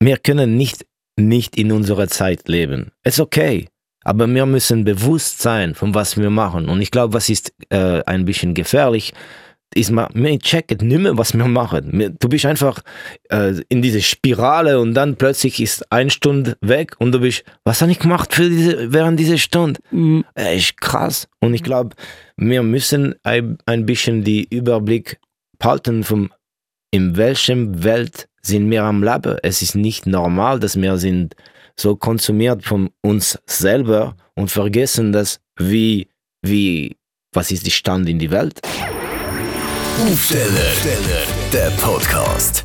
wir können nicht, nicht in unserer Zeit leben. Ist okay. Aber wir müssen bewusst sein, von was wir machen. Und ich glaube, was ist äh, ein bisschen gefährlich, ist mal, wir checken nicht mehr, was wir machen. Du bist einfach äh, in diese Spirale und dann plötzlich ist eine Stunde weg und du bist, was habe ich gemacht für diese, während dieser Stunde? Mhm. Äh, ist krass. Und ich glaube, wir müssen ein, ein bisschen die Überblick behalten, vom, in welchem Welt sind wir am Leben. Es ist nicht normal, dass wir sind so konsumiert von uns selber und vergessen, dass wie, wie, was ist die Stand in die Welt? Aufsteller, der Podcast.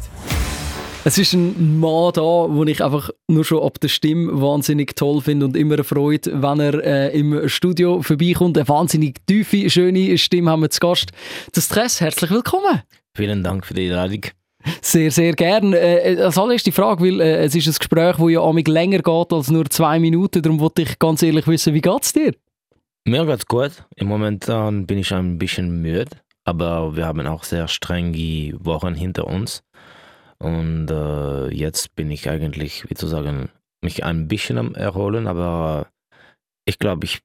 Es ist ein Mann da, den ich einfach nur schon ab der Stimme wahnsinnig toll finde und immer freut, wenn er äh, im Studio vorbeikommt. Eine wahnsinnig tiefe, schöne Stimme haben wir zu Gast. Das Stress, herzlich willkommen. Vielen Dank für die Einladung. Sehr, sehr gern. Äh, als allererste Frage, weil äh, es ist ein Gespräch, das ja amig länger geht als nur zwei Minuten. Darum wollte ich ganz ehrlich wissen, wie geht es dir? Mir geht's gut. Im Moment bin ich ein bisschen müde, aber wir haben auch sehr strenge Wochen hinter uns. Und äh, jetzt bin ich eigentlich, wie zu sagen, mich ein bisschen am Erholen, aber ich glaube, ich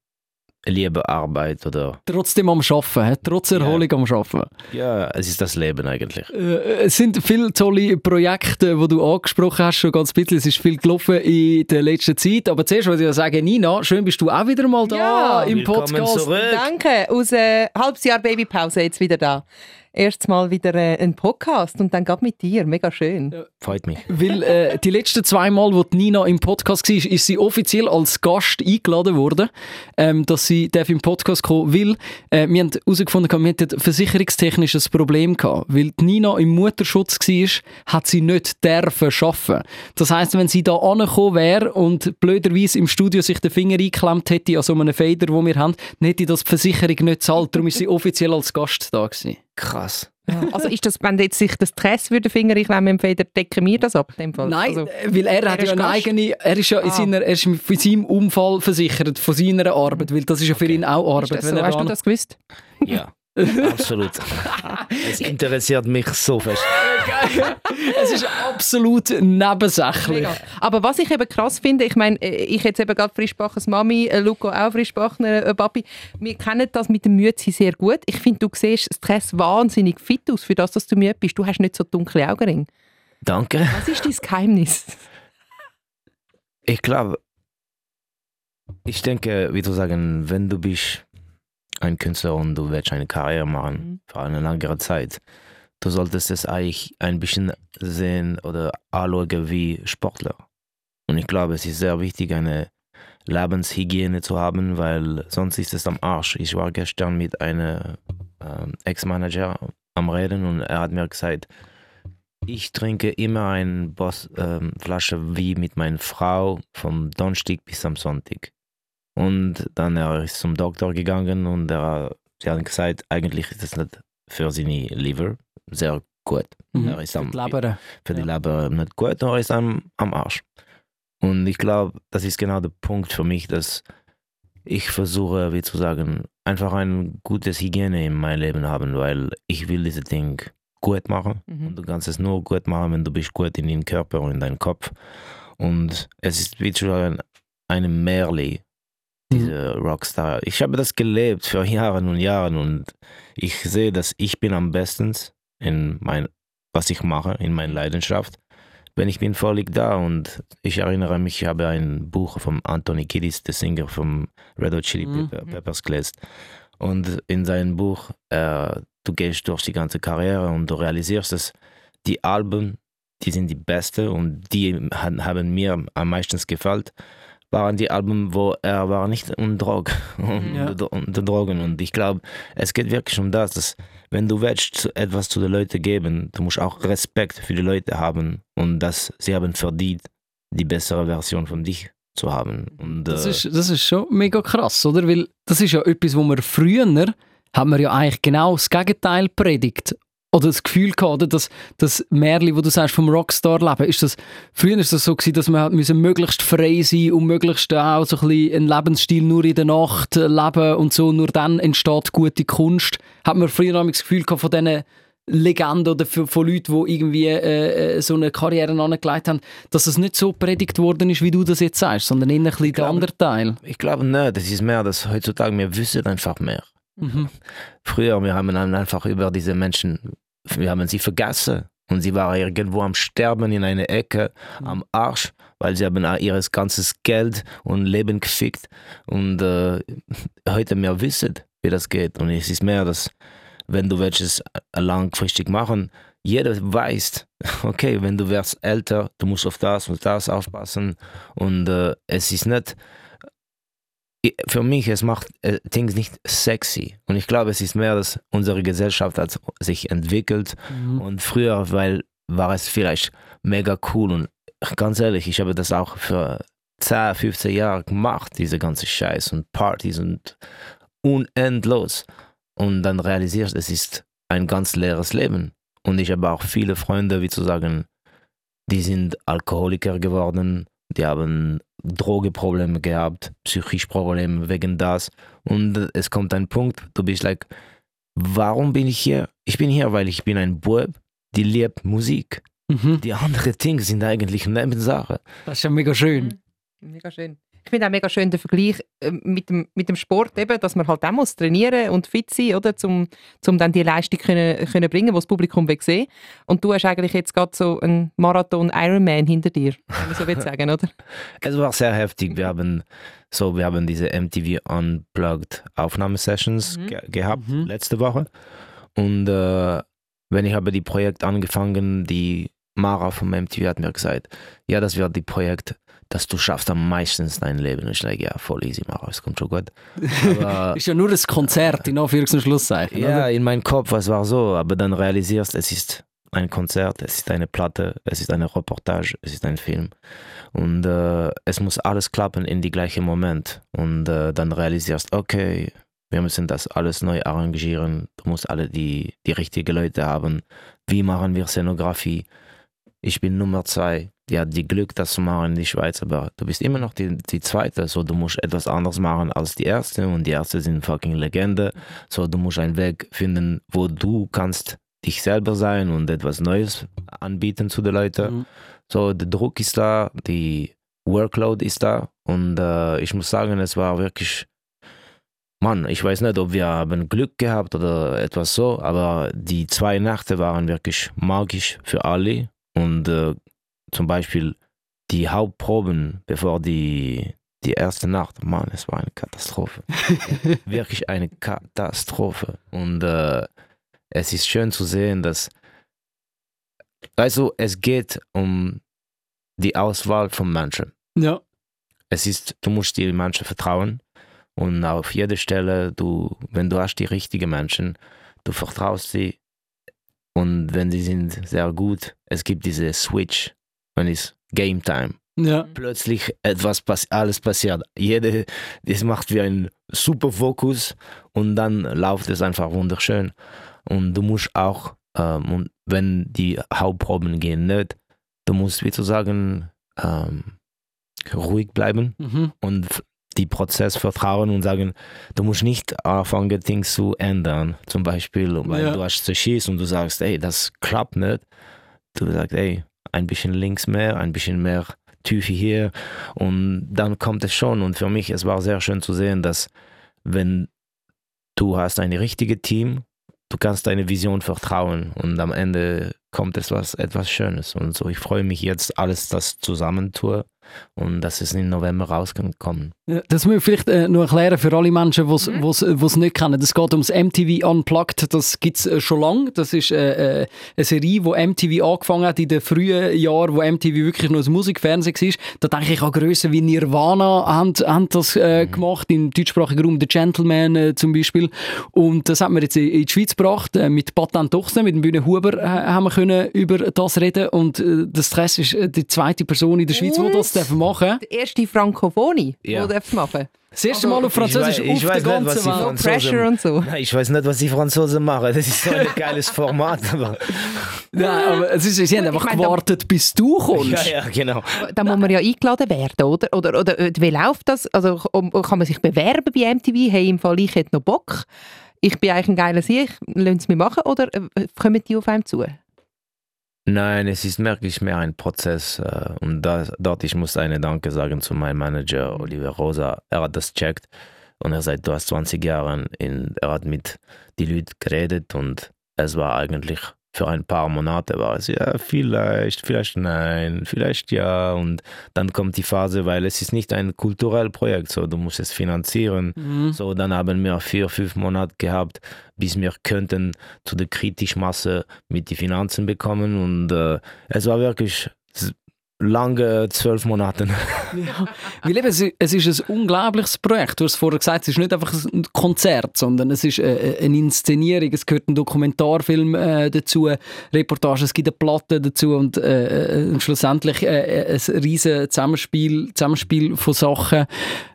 liebe Arbeit oder. Trotzdem am Arbeiten, trotz Erholung ja. am Arbeiten. Ja, es ist das Leben eigentlich. Äh, es sind viele tolle Projekte, die du angesprochen hast, schon ganz bisschen. Es ist viel gelaufen in der letzten Zeit. Aber zuerst würde ich sagen, Nina, schön bist du auch wieder mal da ja, im Podcast. Zurück. Danke, aus äh, halbes Jahr Babypause jetzt wieder da erstes Mal wieder äh, einen Podcast und dann gerade mit dir. Mega schön. Ja. Freut mich. Weil äh, die letzten zwei Mal, wo Nina im Podcast war, ist sie offiziell als Gast eingeladen worden, ähm, dass sie im Podcast kommen will. Äh, wir haben herausgefunden, wir hatten ein versicherungstechnisches Problem gehabt. Weil Nina im Mutterschutz war, hat sie nicht dürfen arbeiten. Das heisst, wenn sie da angekommen wäre und blöderweise im Studio sich den Finger eingeklemmt hätte an so einem Fader, den wir haben, dann hätte das die Versicherung nicht zahlt. Darum ist sie offiziell als Gast da gewesen. Krass. Also ist das, wenn jetzt sich das Stress würde Finger ich nehme, Feder, decken wir das ab? Dem Fall? Nein, also, weil er, er hat ja eine eigene, er ist ja in ah. seiner, er ist von seinem Unfall versichert, von seiner Arbeit, weil das ist ja für ihn auch Arbeit. So? Hast du das gewusst? Ja. Absolut. es interessiert mich so fest. es ist absolut nebensächlich. Aber was ich eben krass finde, ich meine, äh, ich jetzt eben gerade frischbachenes Mami, äh, Luco auch frischbachener äh, Papi, wir kennen das mit dem Mützi sehr gut. Ich finde, du siehst Stress wahnsinnig fit aus, für das, dass du müde bist. Du hast nicht so dunkle Augenringe. Danke. Was ist dein Geheimnis? Ich glaube, ich denke, wie du sagen, wenn du bist ein Künstler und du willst eine Karriere machen mhm. für eine längere Zeit, du solltest es eigentlich ein bisschen sehen oder anschauen wie Sportler. Und ich glaube, es ist sehr wichtig, eine Lebenshygiene zu haben, weil sonst ist es am Arsch. Ich war gestern mit einem ähm, Ex-Manager am Reden und er hat mir gesagt, ich trinke immer eine Boss, ähm, Flasche wie mit meiner Frau vom Donnerstag bis am Sonntag. Und dann er ist zum Doktor gegangen und er, sie haben gesagt, eigentlich ist das nicht für seine Leber sehr gut. Mhm. Er ist am, für die Leber, für die Leber nicht gut, er ist am, am Arsch. Und ich glaube, das ist genau der Punkt für mich, dass ich versuche, wie zu sagen, einfach ein gutes Hygiene in meinem Leben haben, weil ich will dieses Ding gut machen. Mhm. Und du kannst es nur gut machen, wenn du bist gut in deinem Körper und in deinem Kopf. Und es ist wie zu sagen, eine Märli diese Rockstar. Ich habe das gelebt für Jahre und Jahre und ich sehe, dass ich bin am besten in mein, was ich mache, in meiner Leidenschaft. Wenn ich bin völlig da und ich erinnere mich, ich habe ein Buch von Anthony Kiddis, der Singer vom Red Hot Chili mhm. Peppers, gelesen. Und in seinem Buch, äh, du gehst durch die ganze Karriere und du realisierst, dass die Alben, die sind die beste und die haben mir am meisten gefallen waren die Alben, wo er war nicht unter Drog, ja. unter Drogen. Und ich glaube, es geht wirklich um das, dass wenn du willst etwas zu den Leuten geben, du musst auch Respekt für die Leute haben und dass sie haben verdient, die bessere Version von dich zu haben. Und, das, äh, ist, das ist schon mega krass, oder? Weil das ist ja etwas, wo wir früher haben wir ja eigentlich genau das Gegenteil predigt oder das Gefühl gehabt, dass das Märli, wo du sagst vom Rockstar-Leben, ist das, früher ist das so gewesen, dass wir müssen möglichst frei sein und möglichst auch so ein bisschen einen Lebensstil nur in der Nacht leben und so, nur dann entsteht gute Kunst. Hat man früher noch das Gefühl gehabt von diesen Legenden oder für, von Leuten, die irgendwie äh, äh, so eine Karriere angelegt haben, dass es nicht so predigt worden ist, wie du das jetzt sagst, sondern eher ein bisschen der andere Teil. Ich glaube nicht, das ist mehr, dass heutzutage wir wissen einfach mehr. Mhm. Früher, wir haben einfach über diese Menschen, wir haben sie vergessen. Und sie waren irgendwo am Sterben in einer Ecke, am Arsch, weil sie haben ihr ganzes Geld und Leben gefickt. Und äh, heute mehr wissen, wie das geht. Und es ist mehr, dass wenn du welches langfristig machen, jeder weiß, okay, wenn du wirst älter, du musst auf das und das aufpassen. Und äh, es ist nicht, für mich, es macht äh, Things nicht sexy. Und ich glaube, es ist mehr, dass unsere Gesellschaft hat sich entwickelt. Mhm. Und früher, weil war es vielleicht mega cool. Und ganz ehrlich, ich habe das auch für 10, 15 Jahre gemacht, diese ganze Scheiß und Partys und unendlos. Und dann realisierst es ist ein ganz leeres Leben. Und ich habe auch viele Freunde, wie zu sagen, die sind Alkoholiker geworden, die haben Drogeprobleme gehabt, psychische Probleme wegen das. Und es kommt ein Punkt, du bist like, warum bin ich hier? Ich bin hier, weil ich bin ein Bub, die liebt Musik. Mhm. Die anderen Dinge sind eigentlich Nebensache. Das ist ja mega schön. Mega schön. Ich finde auch mega schön den Vergleich äh, mit dem, mit dem Sport, eben, dass man halt auch muss trainieren und fit sein, oder, um, um dann die Leistung können, können bringen, die das Publikum will sehen. Und du hast eigentlich jetzt gerade so einen Marathon Ironman hinter dir, wenn man so will sagen, oder? Es war sehr heftig. Wir haben so, wir haben diese MTV Unplugged Aufnahmesessions Mhm. ge gehabt Mhm. letzte Woche. Und äh, wenn ich habe die Projekt angefangen, die Mara vom MTV hat mir gesagt, ja, das wird die Projekt, das du schaffst am meisten in deinem Leben. Und ich sage, ja, voll easy, Mara, es kommt schon gut. Aber Ist ja nur ein Konzert, in Anführungs- und Schlusszeichen. ja, oder? in meinem Kopf, es war so, aber dann realisierst, es ist ein Konzert, es ist eine Platte, es ist eine Reportage, es ist ein Film. Und äh, es muss alles klappen in die gleichen Moment. Und äh, dann realisierst, okay, wir müssen das alles neu arrangieren. Du musst alle die, die richtigen Leute haben. Wie machen wir Szenografie? Ich bin Nummer zwei. Die hat die Glück, das zu machen in die Schweiz, aber du bist immer noch die, die zweite. So, du musst etwas anderes machen als die erste und die erste sind fucking Legende. So, du musst einen Weg finden, wo du kannst dich selber sein und etwas Neues anbieten zu den Leuten. Mhm. So, der Druck ist da, die Workload ist da und äh, ich muss sagen, es war wirklich, Mann, ich weiß nicht, ob wir haben Glück gehabt oder etwas so, aber die zwei Nächte waren wirklich magisch für alle und äh, zum Beispiel die Hauptproben, bevor die, die erste Nacht, Mann, es war eine Katastrophe. wirklich eine Katastrophe. Und äh, es ist schön zu sehen, dass, also es geht um die Auswahl von Menschen. Ja. Es ist, du musst die Menschen vertrauen und auf jeder Stelle, du, wenn du hast die richtigen Menschen, du vertraust sie und wenn sie sind sehr gut, es gibt diese Switch, wenn es Game Time Ja. plötzlich etwas pass alles passiert. Jede, das macht wie ein super Fokus und dann läuft es einfach wunderschön. Und du musst auch, ähm, und wenn die Hauptproben gehen nicht, du musst, wie zu sagen, ähm, ruhig bleiben Mhm. und die Prozess vertrauen und sagen, du musst nicht anfangen, Dinge zu ändern. Zum Beispiel, weil Ja. du hast zu schießen und du sagst, ey, das klappt nicht. Du sagst, ey, ein bisschen links mehr, ein bisschen mehr Tiefe hier und dann kommt es schon. Und für mich, es war sehr schön zu sehen, dass wenn du hast ein richtiges Team, du kannst deine Vision vertrauen und am Ende kommt es was etwas Schönes. Und so, ich freue mich jetzt, alles das zusammentue und dass es im November rauskommt. Ja, Das müssen wir vielleicht äh, noch erklären für alle Menschen, die Mhm. es nicht kennen. Es geht ums MTV Unplugged, das gibt es äh, schon lange. Das ist äh, äh, eine Serie, wo MTV angefangen hat in den frühen Jahren, wo MTV wirklich noch ein Musikfernsehen war. Da denke ich an Grössen wie Nirvana haben, haben das äh, gemacht, im deutschsprachigen Raum The Gentleman äh, zum Beispiel. Und das hat man jetzt in, in die Schweiz gebracht. Äh, mit Patent Dochsen, mit dem Bühne Huber äh, haben wir können über das reden. Und äh, der Stress ist äh, die zweite Person in der Schweiz, die das dürfen machen Die erste Frankophonie, Ja. die du machen Das erste Mal auf Französisch Ich weiß- ich auf weiß der nicht, was ganzen sie Welt. Pressure und so. Nein, Ich weiß nicht, was die Franzosen machen. Das ist so ein geiles Format. Aber Nein, aber es ist, sie haben einfach meine, da- gewartet, bis du kommst. ja, ja, genau. Da muss man ja eingeladen werden, oder? Oder, oder äh, wie läuft das? Also um, kann man sich bewerben bei MTV? Hey, im Fall ich hätte noch Bock. ich bin eigentlich ein geiler Sieg, lassen Sie mich machen oder äh, kommen die auf einem zu? Nein, es ist wirklich mehr ein Prozess. äh, Und da, dort, ich muss eine Danke sagen zu meinem Manager Oliver Rosa. Er hat das checkt und er sagt, du hast 20 Jahre in, er hat mit die Leuten geredet und es war eigentlich für ein paar Monate war es ja vielleicht, vielleicht nein, vielleicht ja und dann kommt die Phase, weil es ist nicht ein kulturelles Projekt, so du musst es finanzieren. Mhm. So, dann haben wir vier, fünf Monate gehabt, bis wir könnten zu der kritischen Masse mit den Finanzen bekommen und äh, es war wirklich lange zwölf Monate. Ja. Weil es ist- es ist ein unglaubliches Projekt. Du hast vorher gesagt, es ist nicht einfach ein Konzert, sondern es ist äh, eine Inszenierung. Es gehört ein Dokumentarfilm äh, dazu, Reportage, es gibt eine Platte dazu und äh, äh, schlussendlich äh, ein riesen Zusammenspiel, Zusammenspiel von Sachen.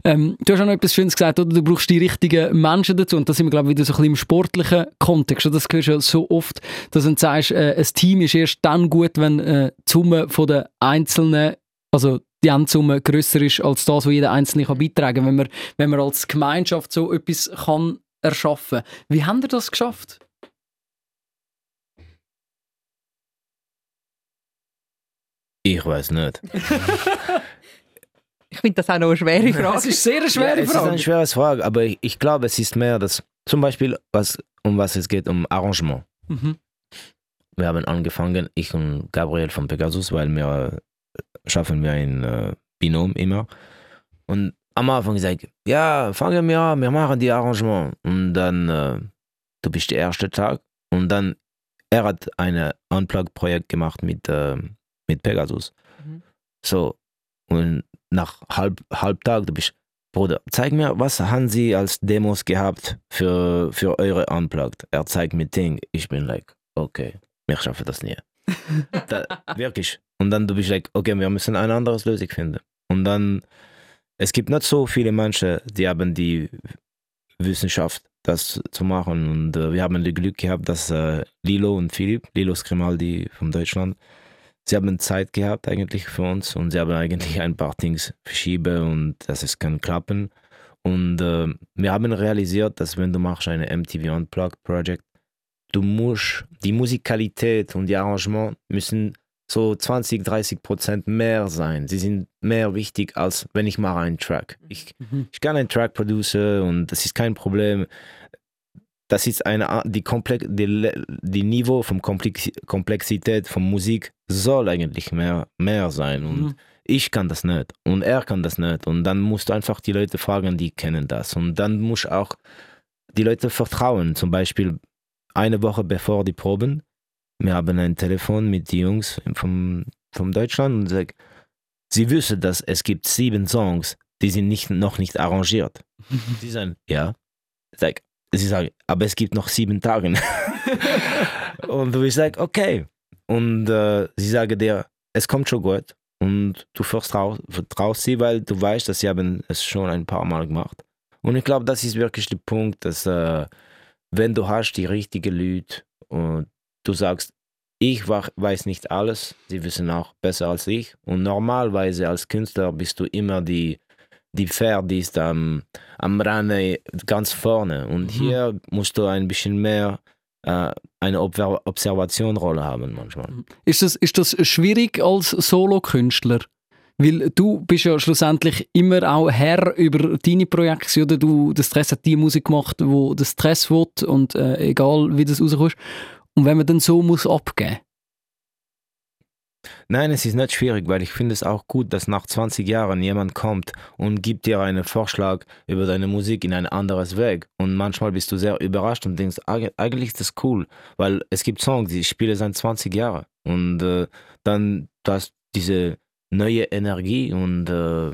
Ähm, du hast auch noch etwas Schönes gesagt, oder? du brauchst die richtigen Menschen dazu und da sind wir glaube ich wieder so ein bisschen im sportlichen Kontext. Und Das hörst du ja so oft, dass du sagst, äh, ein Team ist erst dann gut, wenn äh, die Summe von den einzelnen also die Endsumme grösser ist als das, was jeder Einzelne kann beitragen kann, wenn man, wenn man als Gemeinschaft so etwas kann erschaffen Wie haben ihr das geschafft? Ich weiß nicht. Ich finde das auch noch eine schwere Frage. Das ist sehr eine schwere ja, es ist Frage. eine schwere Frage, aber ich, ich glaube, es ist mehr, dass zum Beispiel, was, um was es geht, um Arrangement. Mhm. Wir haben angefangen, ich und Gabriel von Pegasus, weil wir schaffen wir ein äh, Binom immer. Und am Anfang gesagt, ja, fangen wir an, wir machen die Arrangement. Und dann, äh, du bist der erste Tag. Und dann, er hat ein Unplugged-Projekt gemacht mit, äh, mit Pegasus. Mhm. So, und nach halb, halb Tag, du bist, Bruder, zeig mir, was haben Sie als Demos gehabt für, für eure Unplugged? Er zeigt mir Ding. Ich bin like, okay, wir schaffen das nie. da, wirklich. Und dann du bist like, okay, wir müssen eine andere Lösung finden. Und dann, es gibt nicht so viele Menschen, die haben die Wissenschaft, das zu machen. Und äh, wir haben das Glück gehabt, dass äh, Lilo und Philipp, Lilo Skrimaldi von Deutschland, sie haben Zeit gehabt eigentlich für uns und sie haben eigentlich ein paar Things verschieben und dass es kann klappen. Und äh, wir haben realisiert, dass wenn du machst eine MTV Unplugged Project, du musst die Musikalität und die Arrangement müssen so 20, 30 Prozent mehr sein. Sie sind mehr wichtig als wenn ich mache einen Track. Ich, Mhm. ich kann einen Track produzieren und das ist kein Problem. Das ist eine Art- die, Komplex, die, die Niveau von Komplex, Komplexität von Musik soll eigentlich mehr, mehr sein und Mhm. ich kann das nicht und er kann das nicht und dann musst du einfach die Leute fragen, die kennen das und dann musst du auch die Leute vertrauen. Zum Beispiel eine Woche bevor die Proben, wir haben ein Telefon mit den Jungs vom, vom Deutschland und sagt, sie wissen, dass es gibt sieben Songs, die sind nicht, noch nicht arrangiert. Sie sagen, ja. Sag, sie sagen, aber es gibt noch sieben Tage. und du bist like, okay. Und äh, sie sagen dir, es kommt schon gut. Und du vertraust, vertraust sie, weil du weißt, dass sie haben es schon ein paar Mal gemacht. Und ich glaube, das ist wirklich der Punkt, dass äh, wenn du hast die richtigen Leute und du sagst, ich weiß nicht alles, sie wissen auch besser als ich. Und normalerweise als Künstler bist du immer die, die Pferd, die ist am, am Rande ganz vorne. Und Mhm. hier musst du ein bisschen mehr äh, eine Obver- Observationrolle haben manchmal. Ist das, ist das schwierig als Solokünstler? Weil du bist ja schlussendlich immer auch Herr über deine Projekte, oder? Du, der Stress hat die Musik gemacht, wo der Stress will und äh, egal wie das rauskommt. Und wenn man dann so muss abgeben Nein, es ist nicht schwierig, weil ich finde es auch gut, dass nach 20 Jahren jemand kommt und gibt dir einen Vorschlag über deine Musik in ein anderes Weg. Und manchmal bist du sehr überrascht und denkst, "Eig- eigentlich ist das cool, weil es gibt Songs, die ich spiele seit 20 Jahren. Und äh, dann das diese neue Energie und äh,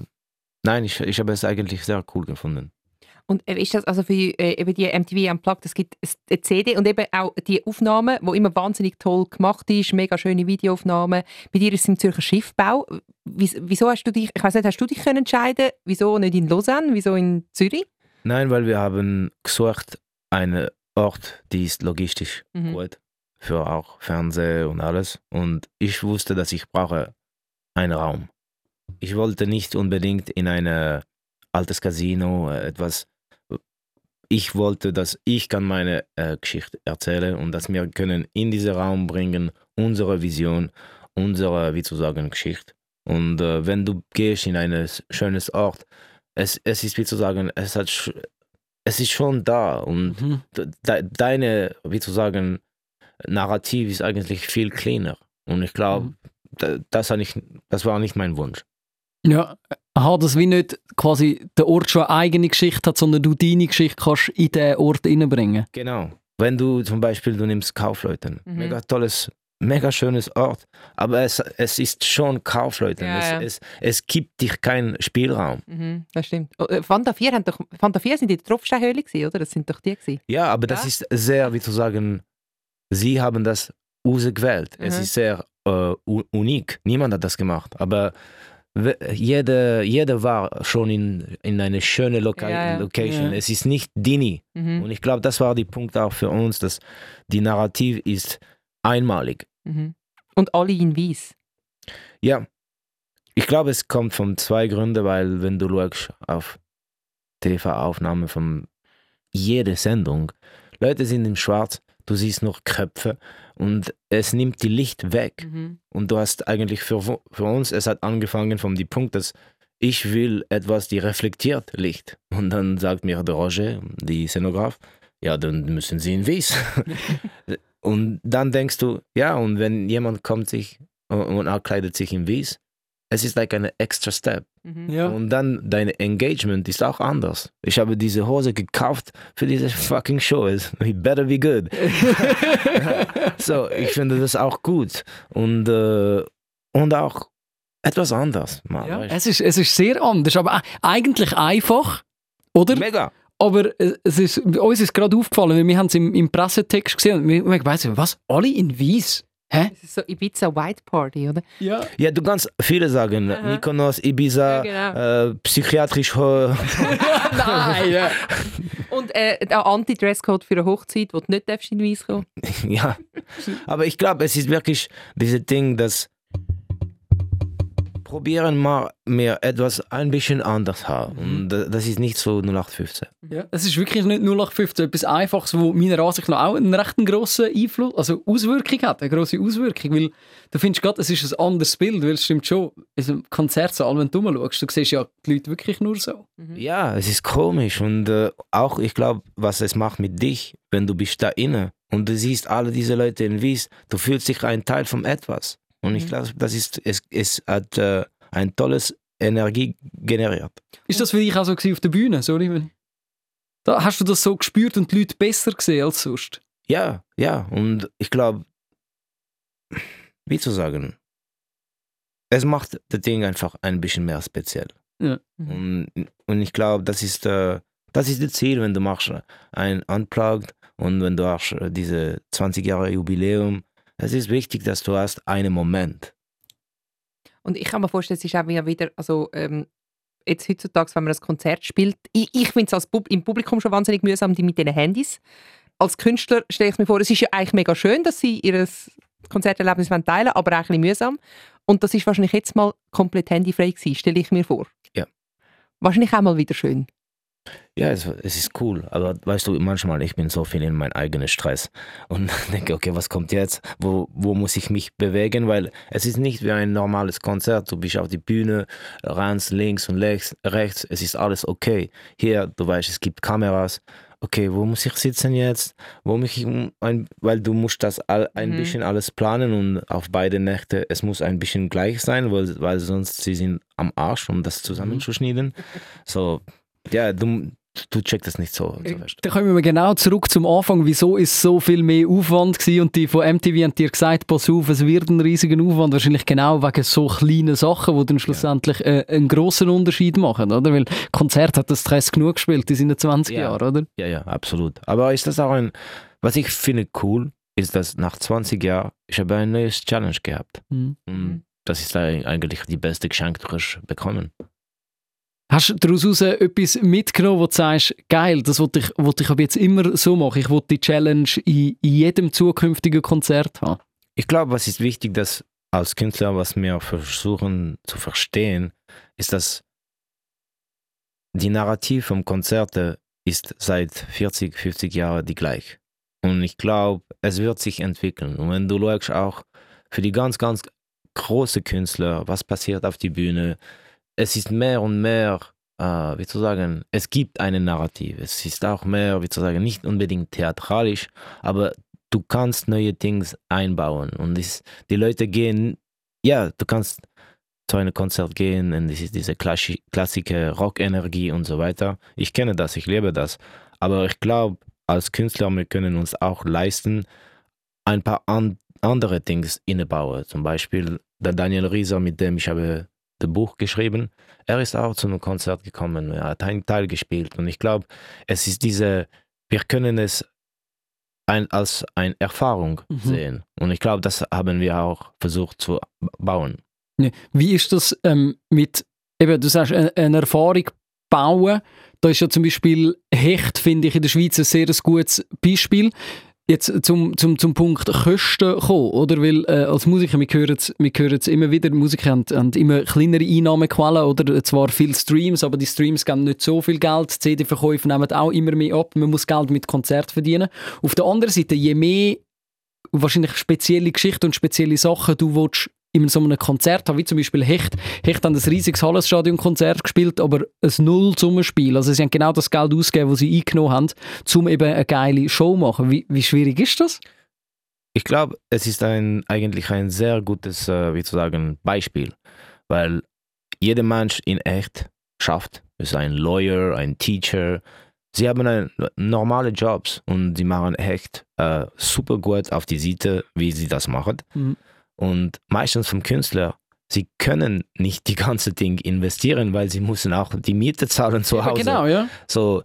nein, ich, ich habe es eigentlich sehr cool gefunden. Und äh, ist das also für äh, eben die MTV Unplugged, es gibt eine CD und eben auch die Aufnahmen, wo immer wahnsinnig toll gemacht ist, mega schöne Videoaufnahmen. Bei dir ist es im Zürcher Schiffbau. Wies- Wieso hast du dich, ich weiß nicht, hast du dich können entscheiden, wieso nicht in Lausanne, wieso in Zürich? Nein, weil wir haben gesucht einen Ort, die ist logistisch Mhm. gut für auch Fernsehen und alles. Und ich wusste, dass ich brauche einen Raum. Ich wollte nicht unbedingt in ein altes Casino, äh, etwas ich wollte, dass ich kann meine äh, Geschichte erzählen und dass wir können in diesen Raum bringen unsere Vision, unsere, wie zu sagen, Geschichte. Und äh, wenn du gehst in ein schönes Ort, es, es ist wie zu sagen, es hat, es ist schon da und Mhm. de, deine, wie zu sagen, Narrativ ist eigentlich viel cleaner. Und ich glaube, Mhm. da- das, nicht, das war nicht mein Wunsch. Ja, aha, dass wie nicht quasi der Ort schon eine eigene Geschichte hat, sondern du deine Geschichte kannst in den Ort reinbringen. Genau. Wenn du zum Beispiel, du nimmst Kaufleuten, Mhm. mega tolles, mega schönes Ort, aber es, es ist schon Kaufleuten. Ja, ja. Es, es, es gibt dich keinen Spielraum. Mhm, das stimmt. Oh, äh, Fanta 4, haben doch, Fanta 4 sind die Tropfsteinhöhle gewesen, oder? Das sind doch die gewesen. Ja, aber das Ja. ist sehr, wie zu sagen, sie haben das ausgewählt. Es Mhm. ist sehr äh, unik. Niemand hat das gemacht. Aber jeder, jeder war schon in, in eine schöne Loca Ja, ja. Location. Es ist nicht Dini. Mhm. Und ich glaube, das war der Punkt auch für uns, dass die Narrativ ist einmalig. Mhm. Und alle in weiß. Ja, ich glaube, es kommt von zwei Gründen, weil wenn du schaust auf TV-Aufnahmen von jeder Sendung, Leute sind in Schwarz, du siehst noch Köpfe und es nimmt die Licht weg. Mhm. Und du hast eigentlich für, für uns, es hat angefangen von dem Punkt, dass ich will etwas, die reflektiert Licht. Und dann sagt mir der Roger, die Szenograf, ja, dann müssen sie in Wies. und dann denkst du, ja, und wenn jemand kommt sich und- und er kleidet sich in Wies, es ist like ein extra Step. Mhm. Ja. Und dann dein Engagement ist auch anders. Ich habe diese Hose gekauft für diese fucking Show. It better be good. so, ich finde das auch gut. Und, äh, und auch etwas anders. Mal, Ja, es, ist, es ist sehr anders, aber eigentlich einfach, oder? Mega. Aber äh, es ist, uns ist gerade aufgefallen, wir haben es im, im Pressetext gesehen und wir wir gemeint, was? Alle in Weiß? Hä? Das ist so Ibiza White Party, oder? Ja. Ja, du kannst viele sagen. Aha. Mykonos, Ibiza, Ja, genau. äh, psychiatrisch. Nein, ja. Und äh, der Anti-Dresscode für eine Hochzeit, wo du nicht in weiß kommen ja. Aber ich glaube, es ist wirklich dieses Ding, dass probieren mal mehr etwas ein bisschen anders haben. Und äh, das ist nicht so 0815. Ja, es ist wirklich nicht 0815, etwas Einfaches, wo meiner Ansicht nach auch einen recht grossen Einfluss, also Auswirkung hat, eine grosse Auswirkung, weil du findest gerade, es ist ein anderes Bild, weil es stimmt schon, in einem Konzertsaal, wenn du rumschaust, du siehst ja die Leute wirklich nur so. Ja, es ist komisch und äh, auch ich glaube, was es macht mit dich, wenn du bist da inne und du siehst alle diese Leute in Wies, du fühlst dich ein Teil von etwas. Und ich Mhm. glaube, das ist, es, es hat äh, ein tolles Energie generiert. Ist das für dich auch so auf der Bühne? Sorry, wenn- da hast du das so gespürt und die Leute besser gesehen als sonst? Ja, ja, und ich glaube, wie zu sagen, es macht das Ding einfach ein bisschen mehr speziell. Ja. Und, und ich glaube, das ist, äh, das ist das Ziel, wenn du machst ein Unplugged und wenn du hast äh, diese 20 Jahre Jubiläum. Es ist wichtig, dass du hast einen Moment. Und ich kann mir vorstellen, es ist auch wieder, also ähm, jetzt heutzutage, wenn man ein Konzert spielt, ich, ich finde es Pub im Publikum schon wahnsinnig mühsam, die mit den Handys. Als Künstler stelle ich mir vor, es ist ja eigentlich mega schön, dass sie ihr Konzerterlebnis wollen teilen aber auch ein bisschen mühsam. Und das ist wahrscheinlich jetzt mal komplett handyfrei gewesen, stelle ich mir vor. Ja. Wahrscheinlich auch mal wieder schön. Ja, es, es ist cool, aber weißt du, manchmal ich bin so viel in meinem eigenen Stress und denke, okay, was kommt jetzt? Wo, wo muss ich mich bewegen? Weil es ist nicht wie ein normales Konzert. Du bist auf die Bühne, rechts, links und rechts, rechts. Es ist alles okay. Hier, du weißt, es gibt Kameras. Okay, wo muss ich sitzen jetzt? Wo muss ich, ein, weil du musst das all, ein Mhm. bisschen alles planen und auf beide Nächte, es muss ein bisschen gleich sein, weil, weil sonst sie sind am Arsch, um das zusammenzuschneiden. So, ja, du, du checkst das nicht so. so fest. Da kommen wir genau zurück zum Anfang. Wieso ist so viel mehr Aufwand gewesen? Und die von MTV haben dir gesagt, pass auf, es wird ein riesiger Aufwand. Wahrscheinlich genau wegen so kleinen Sachen, die dann schlussendlich äh, einen grossen Unterschied machen, oder? Weil Konzert hat das Stress genug gespielt in seinen 20 Ja. Jahren, oder? Ja, ja, absolut. Aber ist das auch ein, was ich finde cool, ist, dass nach 20 Jahren, ich habe ein neues Challenge gehabt. Mhm. Das ist eigentlich die beste Geschenk, die ich bekommen. Hast du daraus etwas mitgenommen, wo du sagst, geil, das wollte ich, wollte ich aber jetzt immer so machen. Ich wollte die Challenge in, in jedem zukünftigen Konzert haben. Ich glaube, was ist wichtig, dass als Künstler, was wir versuchen zu verstehen, ist, dass die Narrativ vom Konzerte ist seit 40, 50 Jahren die gleiche. Und ich glaube, es wird sich entwickeln. Und wenn du schaust auch für die ganz, ganz große Künstler, was passiert auf die Bühne, es ist mehr und mehr, äh, wie zu sagen, es gibt eine Narrative. Es ist auch mehr, wie zu sagen, nicht unbedingt theatralisch, aber du kannst neue Dinge einbauen. Und es, die Leute gehen, ja, du kannst zu einem Konzert gehen und es ist diese Klassi klassische Rock-Energie und so weiter. Ich kenne das, ich lebe das. Aber ich glaube, als Künstler, wir können uns auch leisten, ein paar an andere Dinge innebauen. Zum Beispiel der Daniel Rieser, mit dem ich habe Buch geschrieben, er ist auch zu einem Konzert gekommen, er hat einen Teil gespielt. Und ich glaube, es ist diese, wir können es ein, als eine Erfahrung Mhm. sehen. Und ich glaube, das haben wir auch versucht zu bauen. Wie ist das ähm, mit, eben, du sagst, eine, eine Erfahrung bauen? Da ist ja zum Beispiel Hecht, finde ich, in der Schweiz ein sehr gutes Beispiel. Jetzt zum, zum, zum Punkt Kosten kommen, oder? Weil äh, als Musiker, wir hören es wir hören es immer wieder, Musiker haben, haben immer kleinere Einnahmequellen, oder? Zwar viele Streams, aber die Streams geben nicht so viel Geld. CD-Verkäufe nehmen auch immer mehr ab. Man muss Geld mit Konzert verdienen. Auf der anderen Seite, je mehr wahrscheinlich spezielle Geschichten und spezielle Sachen du willst in so einem Konzert haben, wie zum Beispiel Hecht. Hecht haben ein riesiges Hallenstadion-Konzert gespielt, aber ein Null-Summenspiel. Also sie haben genau das Geld ausgegeben, das sie eingenommen haben, um eben eine geile Show zu machen. Wie, wie schwierig ist das? Ich glaube, es ist ein, eigentlich ein sehr gutes, äh, wie zu sagen, Beispiel, weil jeder Mensch in echt schafft. Ist ein Lawyer, ein Teacher. Sie haben ein, normale Jobs und sie machen echt äh, super gut auf die Seite, wie sie das machen. Mhm. Und meistens vom Künstler, sie können nicht die ganze Ding investieren, weil sie müssen auch die Miete zahlen zu Hause. Genau, ja. So,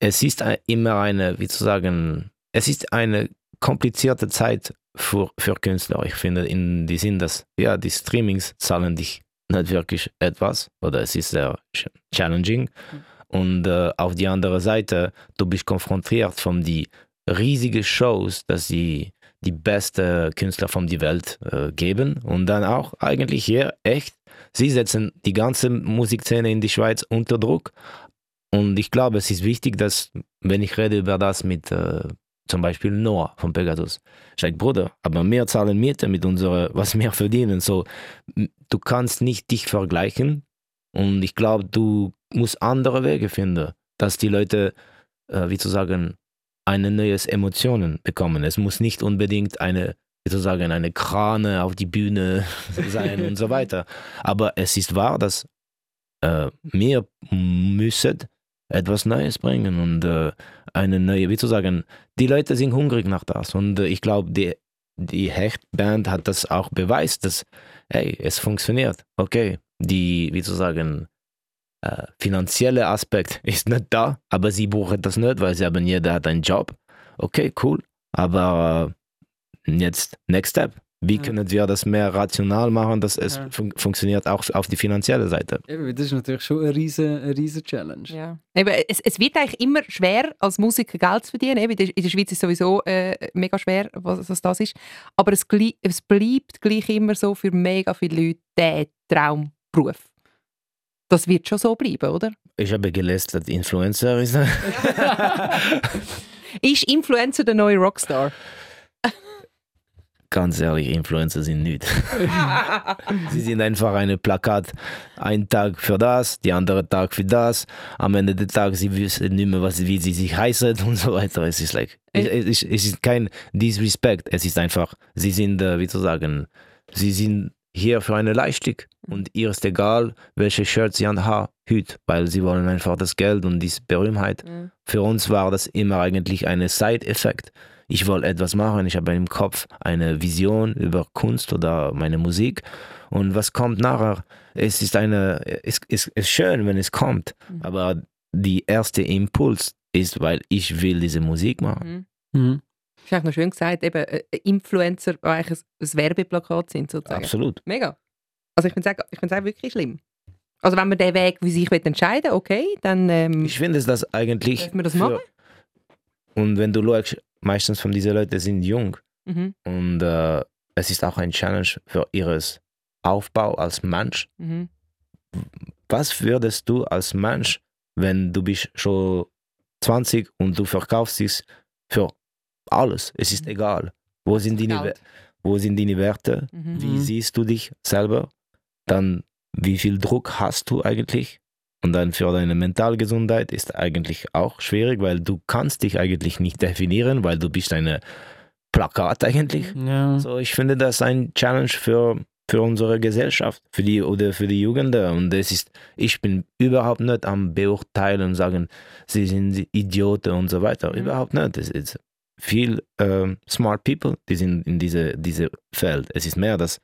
es ist immer eine, wie zu sagen, es ist eine komplizierte Zeit für, für Künstler. Ich finde, in die Sinn, dass ja, die Streamings zahlen dich nicht wirklich etwas oder es ist sehr ch- challenging. Und äh, auf die andere Seite, du bist konfrontiert von die riesigen Shows, dass sie die besten Künstler von der Welt äh, geben. Und dann auch eigentlich hier echt, sie setzen die ganze Musikszene in die Schweiz unter Druck. Und ich glaube, es ist wichtig, dass, wenn ich rede über das mit äh, zum Beispiel Noah von Pegasus, ich sage, Bruder, aber wir zahlen Miete mit unserer, was wir verdienen. So, du kannst nicht dich vergleichen. Und ich glaube, du musst andere Wege finden, dass die Leute, äh, wie zu sagen, eine neue Emotionen bekommen. Es muss nicht unbedingt eine, wie zu sagen, eine Krane auf die Bühne sein und so weiter. Aber es ist wahr, dass äh, wir müssen etwas Neues bringen und äh, eine neue, wie zu sagen, die Leute sind hungrig nach das und äh, ich glaube, die, die Hecht-Band hat das auch beweist, dass, hey, es funktioniert, okay, die, wie zu sagen, äh, finanzielle Aspekt ist nicht da, aber sie brauchen das nicht, weil sie haben jeder hat einen Job, okay, cool, aber äh, jetzt, next step, wie Ja. können wir das mehr rational machen, dass es Ja. fun funktioniert auch auf die finanzielle Seite? Eben, das ist natürlich schon eine riesen, eine riesen Challenge. Ja. Eben, es, es wird eigentlich immer schwer, als Musiker Geld zu verdienen. Eben, in der- Schweiz ist es sowieso äh, mega schwer, was, was das ist. Aber es, es bleibt gleich immer so für mega viele Leute der Traumberuf. Das wird schon so bleiben, oder? Ich habe gelesen, dass Influencer ist. Ist Influencer der neue Rockstar? Ganz ehrlich, Influencer sind nicht. Sie sind einfach ein Plakat. Ein Tag für das, die andere Tag für das. Am Ende des Tages, sie wissen nicht mehr, was, wie sie sich heißen und so weiter. Es ist like, es, es, ist- es ist kein Disrespect. Es ist einfach, sie sind, äh, wie zu sagen, sie sind hier für eine Leistung. Und ihr ist egal, welche Shirt sie anhaben, heute, weil sie wollen einfach das Geld und diese Berühmtheit. Ja. Für uns war das immer eigentlich ein Side-Effekt. Ich wollte etwas machen, ich habe im Kopf eine Vision über Kunst oder meine Musik und was kommt nachher? Es ist eine, es es ist schön, wenn es kommt, Mhm. aber die erste Impuls ist, weil ich will diese Musik machen. Mhm. Das ist eigentlich noch schön gesagt, eben äh, Influencer, die eigentlich ein, Werbeplakat sind, sozusagen. Absolut. Mega. Also ich finde es auch, ich find's auch wirklich schlimm. Also wenn man den Weg für sich entscheiden okay, dann ähm, Ich finde es das eigentlich. Man das für- machen? Und wenn du schaust, meistens von diesen Leuten sind jung mhm, und äh, es ist auch ein Challenge für ihres Aufbau als Mensch. mhm. was würdest du als Mensch, wenn du bist schon 20 und du verkaufst es für alles. Es ist egal. Wo sind deine, wo sind deine Werte? Mhm. Wie Mhm. siehst du dich selber? Dann, wie viel Druck hast du eigentlich? Und dann für deine Mentalgesundheit ist eigentlich auch schwierig, weil du kannst dich eigentlich nicht definieren, weil du bist eine Plakat eigentlich. Ja. So, ich finde das ein Challenge für, für unsere Gesellschaft, für die oder für die Jugenden. Und es ist, ich bin überhaupt nicht am Beurteilen und sagen, sie sind Idioten und so weiter. Mhm. Überhaupt nicht. Es ist viel ähm, smart people, die sind in diese, diese Feld. Es ist mehr, dass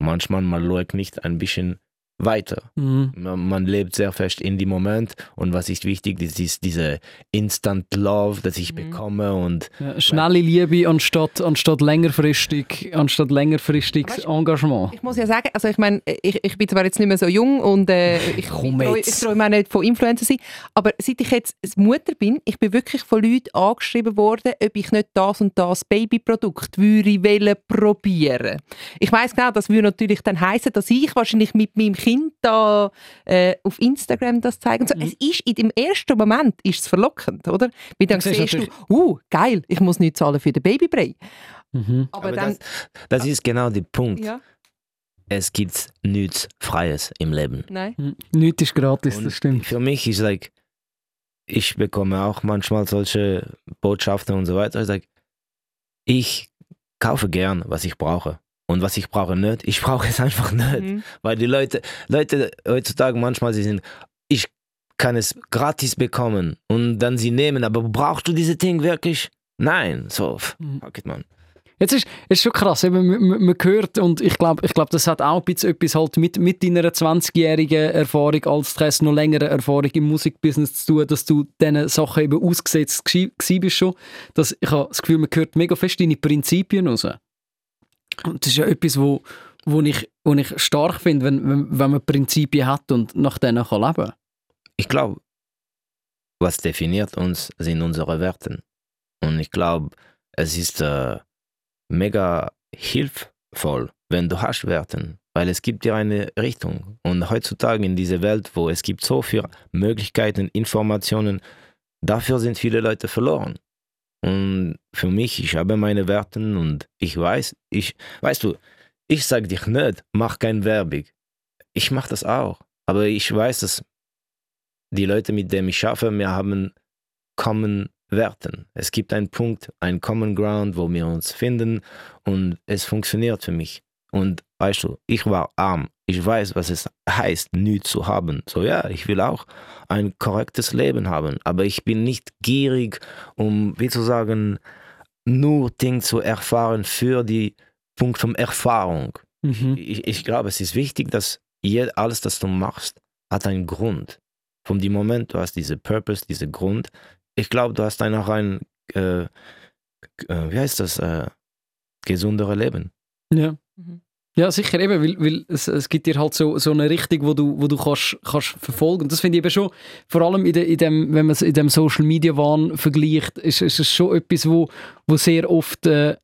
manchmal man schaut nicht ein bisschen weiter. Mhm. Man, man lebt sehr fest in dem Moment und was ist wichtig, das ist diese Instant Love, das ich Mhm. bekomme und Ja, schnelle Liebe anstatt, anstatt längerfristig, anstatt längerfristiges Weißt- Engagement. Ich muss ja sagen, also ich meine, ich, ich bin zwar jetzt nicht mehr so jung und äh, ich, Komm ich, trau- jetzt. ich träume auch nicht von Influencer sein, aber seit ich jetzt Mutter bin, ich bin wirklich von Leuten angeschrieben worden, ob ich nicht das und das Babyprodukt würde wollen probieren. Ich weiß genau, das würde natürlich dann heißen, dass ich wahrscheinlich mit meinem Kind da äh, auf Instagram das zeige. Und so. Mhm. Es ist in dem ersten Moment ist es verlockend, oder? Weil dann Du siehst siehst du, uh, geil, ich muss nicht zahlen für den Babybrei. Mhm. Aber, Aber dann, das, das ist genau der Punkt. ja, Es gibt nichts Freies im Leben. nein. Mhm. Nichts ist gratis, Und das stimmt. Für mich ist like, ich bekomme auch manchmal solche Botschaften und so weiter. Ich sag, ich kaufe gern, was ich brauche. Und was ich brauche nicht, ich brauche es einfach nicht. Mhm. Weil die Leute, Leute heutzutage manchmal, sie sind, ich kann es gratis bekommen und dann sie nehmen, aber brauchst du diese Ding wirklich? Nein, so, Mhm. fuck it, man. Jetzt ist, ist schon krass, eben, man, man hört und ich glaube, ich glaub, das hat auch ein bisschen etwas halt mit, mit deiner 20-jährigen Erfahrung als Stress, noch längere Erfahrung im Musikbusiness zu tun, dass du diesen Sachen eben ausgesetzt gsi bist schon. Dass, ich habe das Gefühl, man hört mega fest deine Prinzipien raus. Und das ist ja etwas, wo, wo, ich, wo ich stark finde, wenn, wenn, wenn man Prinzipien hat und nach denen kann leben Ich glaube, was definiert uns, sind unsere Werte. Und ich glaube, es ist äh, mega hilfvoll, wenn du hast Werten, weil es gibt dir eine Richtung. Und heutzutage in dieser Welt, wo es gibt so viele Möglichkeiten, Informationen, dafür sind viele Leute verloren. Und für mich, ich habe meine Werten und ich weiß, ich, weißt du, ich sage dich nicht, mach kein Werbung. Ich mache das auch. Aber ich weiß, dass die Leute, mit denen ich schaffe, wir haben Common Werten. Es gibt einen Punkt, einen Common Ground, wo wir uns finden und es funktioniert für mich. Und weißt du, ich war arm. Ich weiß, was es heißt, nichts zu haben. So ja, ich will auch ein korrektes Leben haben, aber ich bin nicht gierig, um, wie zu sagen, nur Dinge zu erfahren für die Punkt von Erfahrung. Mhm. Ich, ich glaube, es ist wichtig, dass je, alles, das du machst, hat einen Grund. Von dem Moment, du hast diese Purpose, diese Grund. Ich glaube, du hast dann auch ein, äh, äh, wie heißt das, äh, gesundere Leben. Ja. Mhm. Ja, sicher eben, weil, weil es, es gibt dir halt so, so eine Richtung, wo du, wo du kannst, kannst verfolgen. Und das finde ich eben schon, vor allem in, de, in dem, wenn man es in dem Social Media Wahn vergleicht, ist, ist es schon etwas, wo, wo sehr oft äh,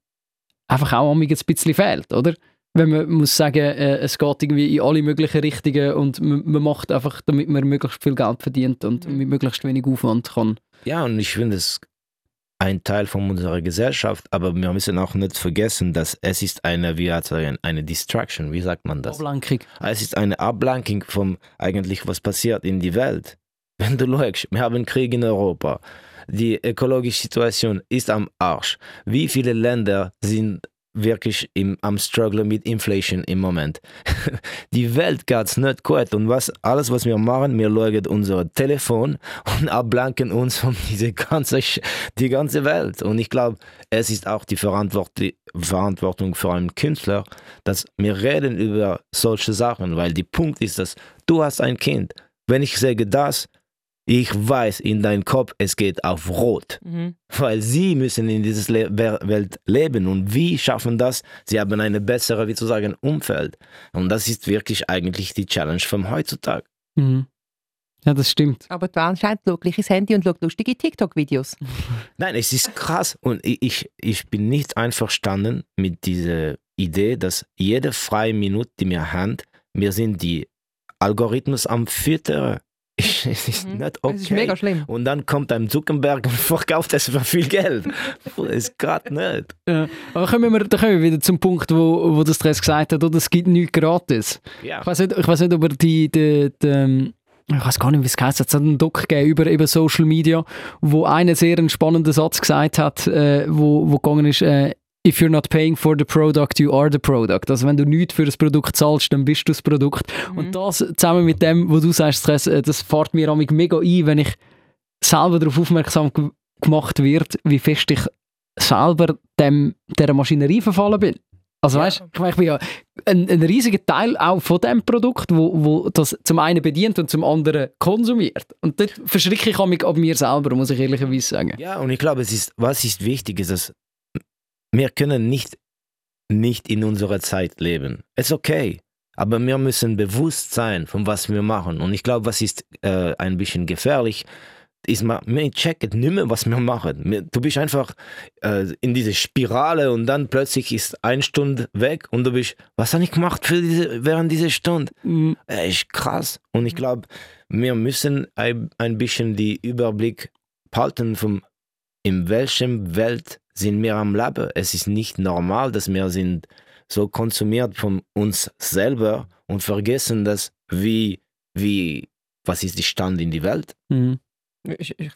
einfach auch ein bisschen fehlt, oder? Wenn man muss sagen, äh, es geht irgendwie in alle möglichen Richtungen und man, man macht einfach, damit man möglichst viel Geld verdient und Mhm. mit möglichst wenig Aufwand kann. Ja, und ich finde es ein Teil von unserer Gesellschaft, aber wir müssen auch nicht vergessen, dass es ist eine, wie sagen, eine Distraction, wie sagt man das? Ablenkung. Es ist eine Ablenkung vom eigentlich, was passiert in die Welt. Wenn du schaust, wir haben Krieg in Europa. Die ökologische Situation ist am Arsch. Wie viele Länder sind wirklich im, am Struggle mit Inflation im Moment? Die Welt geht nicht gut. Und was, alles, was wir machen, wir schauen unser Telefon und ablenken uns von dieser ganze, die ganze Welt. Und ich glaube, es ist auch die Verantwort- Verantwortung für einen Künstler, dass wir reden über solche Sachen, weil der Punkt ist, dass du hast ein Kind. Wenn ich sage das, ich weiß in deinem Kopf, es geht auf Rot, Mhm. weil sie müssen in dieser Le Welt leben und wie schaffen das? Sie haben eine bessere, wie zu sagen, Umfeld. Und das ist wirklich eigentlich die Challenge von heutzutage. Mhm. Ja, das stimmt. Aber Welt schaut gleich ins Handy und schaut lustige TikTok-Videos. Nein, es ist krass und ich- ich, bin nicht einverstanden mit dieser Idee, dass jede freie Minute, die wir haben, wir sind die Algorithmus am Füttern. Ist, es ist Mhm. nicht okay. Es ist mega schlimm. Und dann kommt ein Zuckerberg und verkauft das für viel Geld. Das ist gerade nicht. Ja. Aber kommen wir, dann kommen wir wieder zum Punkt, wo, wo der Stress gesagt hat, oder? es gibt nichts gratis. Ja. Ich weiß nicht, ich weiß nicht ob er die, die, die ähm, ich weiß gar nicht, wie es heißt. Es hat einen Doc gegeben über, über Social Media, wo einer sehr einen spannenden Satz gesagt hat, äh, wo, wo gegangen ist, äh, If you're not paying for the product, you are the product. Also wenn du nichts für das Produkt zahlst, dann bist du das Produkt. Und das zusammen mit dem, wo du sagst, Stress, äh, das fährt mir amig mega ein, wenn ich selber darauf aufmerksam ge- gemacht wird, wie fest ich selber dem, dieser Maschinerie verfallen bin. Also Ja. weißt ich, meine, ich bin ja ein, ein riesiger Teil auch von dem Produkt, wo, wo das zum einen bedient und zum anderen konsumiert. Und dort verschrecke ich mich ab mir selber, muss ich ehrlicherweise sagen. Ja, und ich glaube, es ist, was ist wichtig, ist, dass wir können nicht, nicht in unserer Zeit leben. Es ist okay, aber wir müssen bewusst sein, von was wir machen. Und ich glaube, was ist äh, ein bisschen gefährlich, ist, ma- wir checken nicht mehr, was wir machen. Du bist einfach äh, in diese Spirale und dann plötzlich ist eine Stunde weg und du bist, was habe ich gemacht für diese, während dieser Stunde? Mhm. Äh, ist krass. Und ich glaube, wir müssen ein, ein bisschen die Überblick behalten, vom, in welchem Welt sind wir am Leben. Es ist nicht normal, dass wir sind so konsumiert von uns selber und vergessen, dass wie, wie, was ist die Stand in die Welt? Mhm.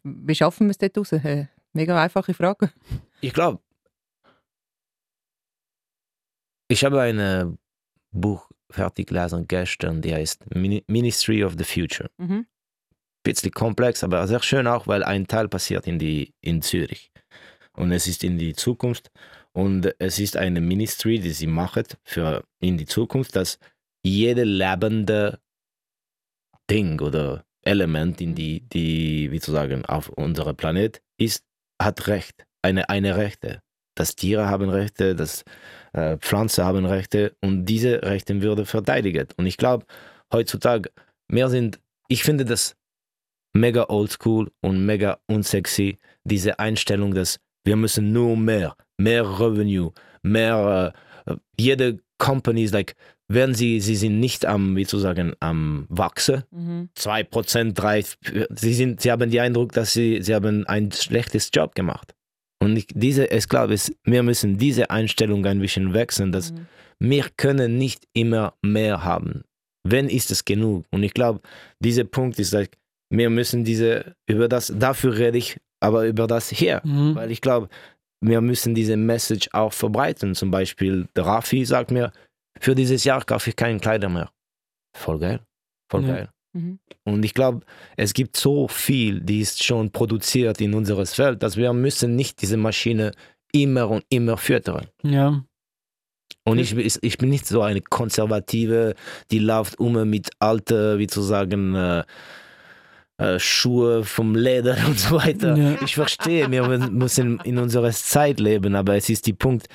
Wie schaffen wir es dort raus? Äh, Mega einfache Frage. Ich glaube, ich habe ein äh, Buch fertig gelesen gestern, die heißt Mini- Ministry of the Future. Mhm. Bisschen komplex, aber sehr schön auch, weil ein Teil passiert in, die, in Zürich. Und es ist in die Zukunft. Und es ist eine Ministry, die sie macht für in die Zukunft, dass jede lebende Ding oder Element in die, die, wie zu sagen, auf unserem Planet ist, hat Recht. Eine, eine Rechte. Dass Tiere haben Rechte, dass äh, Pflanzen haben Rechte und diese Rechte würde verteidigt. Und ich glaube, heutzutage, mehr sind, ich finde das mega oldschool und mega unsexy, diese Einstellung, dass wir müssen nur mehr, mehr Revenue, mehr, äh, jede Company ist like, wenn sie, sie sind nicht am, wie zu sagen, am wachsen, Mhm. 2%, 3%, sie, sind, sie haben den Eindruck, dass sie, sie haben ein schlechtes Job gemacht. Und ich, diese, ich glaube, es, wir müssen diese Einstellung ein bisschen wechseln, dass Mhm. wir können nicht immer mehr haben. Wenn ist es genug? Und ich glaube, dieser Punkt ist, like, wir müssen diese, über das, dafür rede ich, aber über das hier. Mhm. Weil ich glaube, wir müssen diese Message auch verbreiten. Zum Beispiel, der Rafi sagt mir, für dieses Jahr kaufe ich keine Kleider mehr. Voll geil. Voll Ja. geil. Mhm. Und ich glaube, es gibt so viel, die ist schon produziert in unseres Feld, dass wir müssen nicht diese Maschine immer und immer füttern. Ja. Und ich, ich bin nicht so eine Konservative, die läuft um mit alten, wie zu sagen, äh, Schuhe vom Leder und so weiter. Ja. Ich verstehe, wir müssen in unserer Zeit leben, aber es ist die Punkt,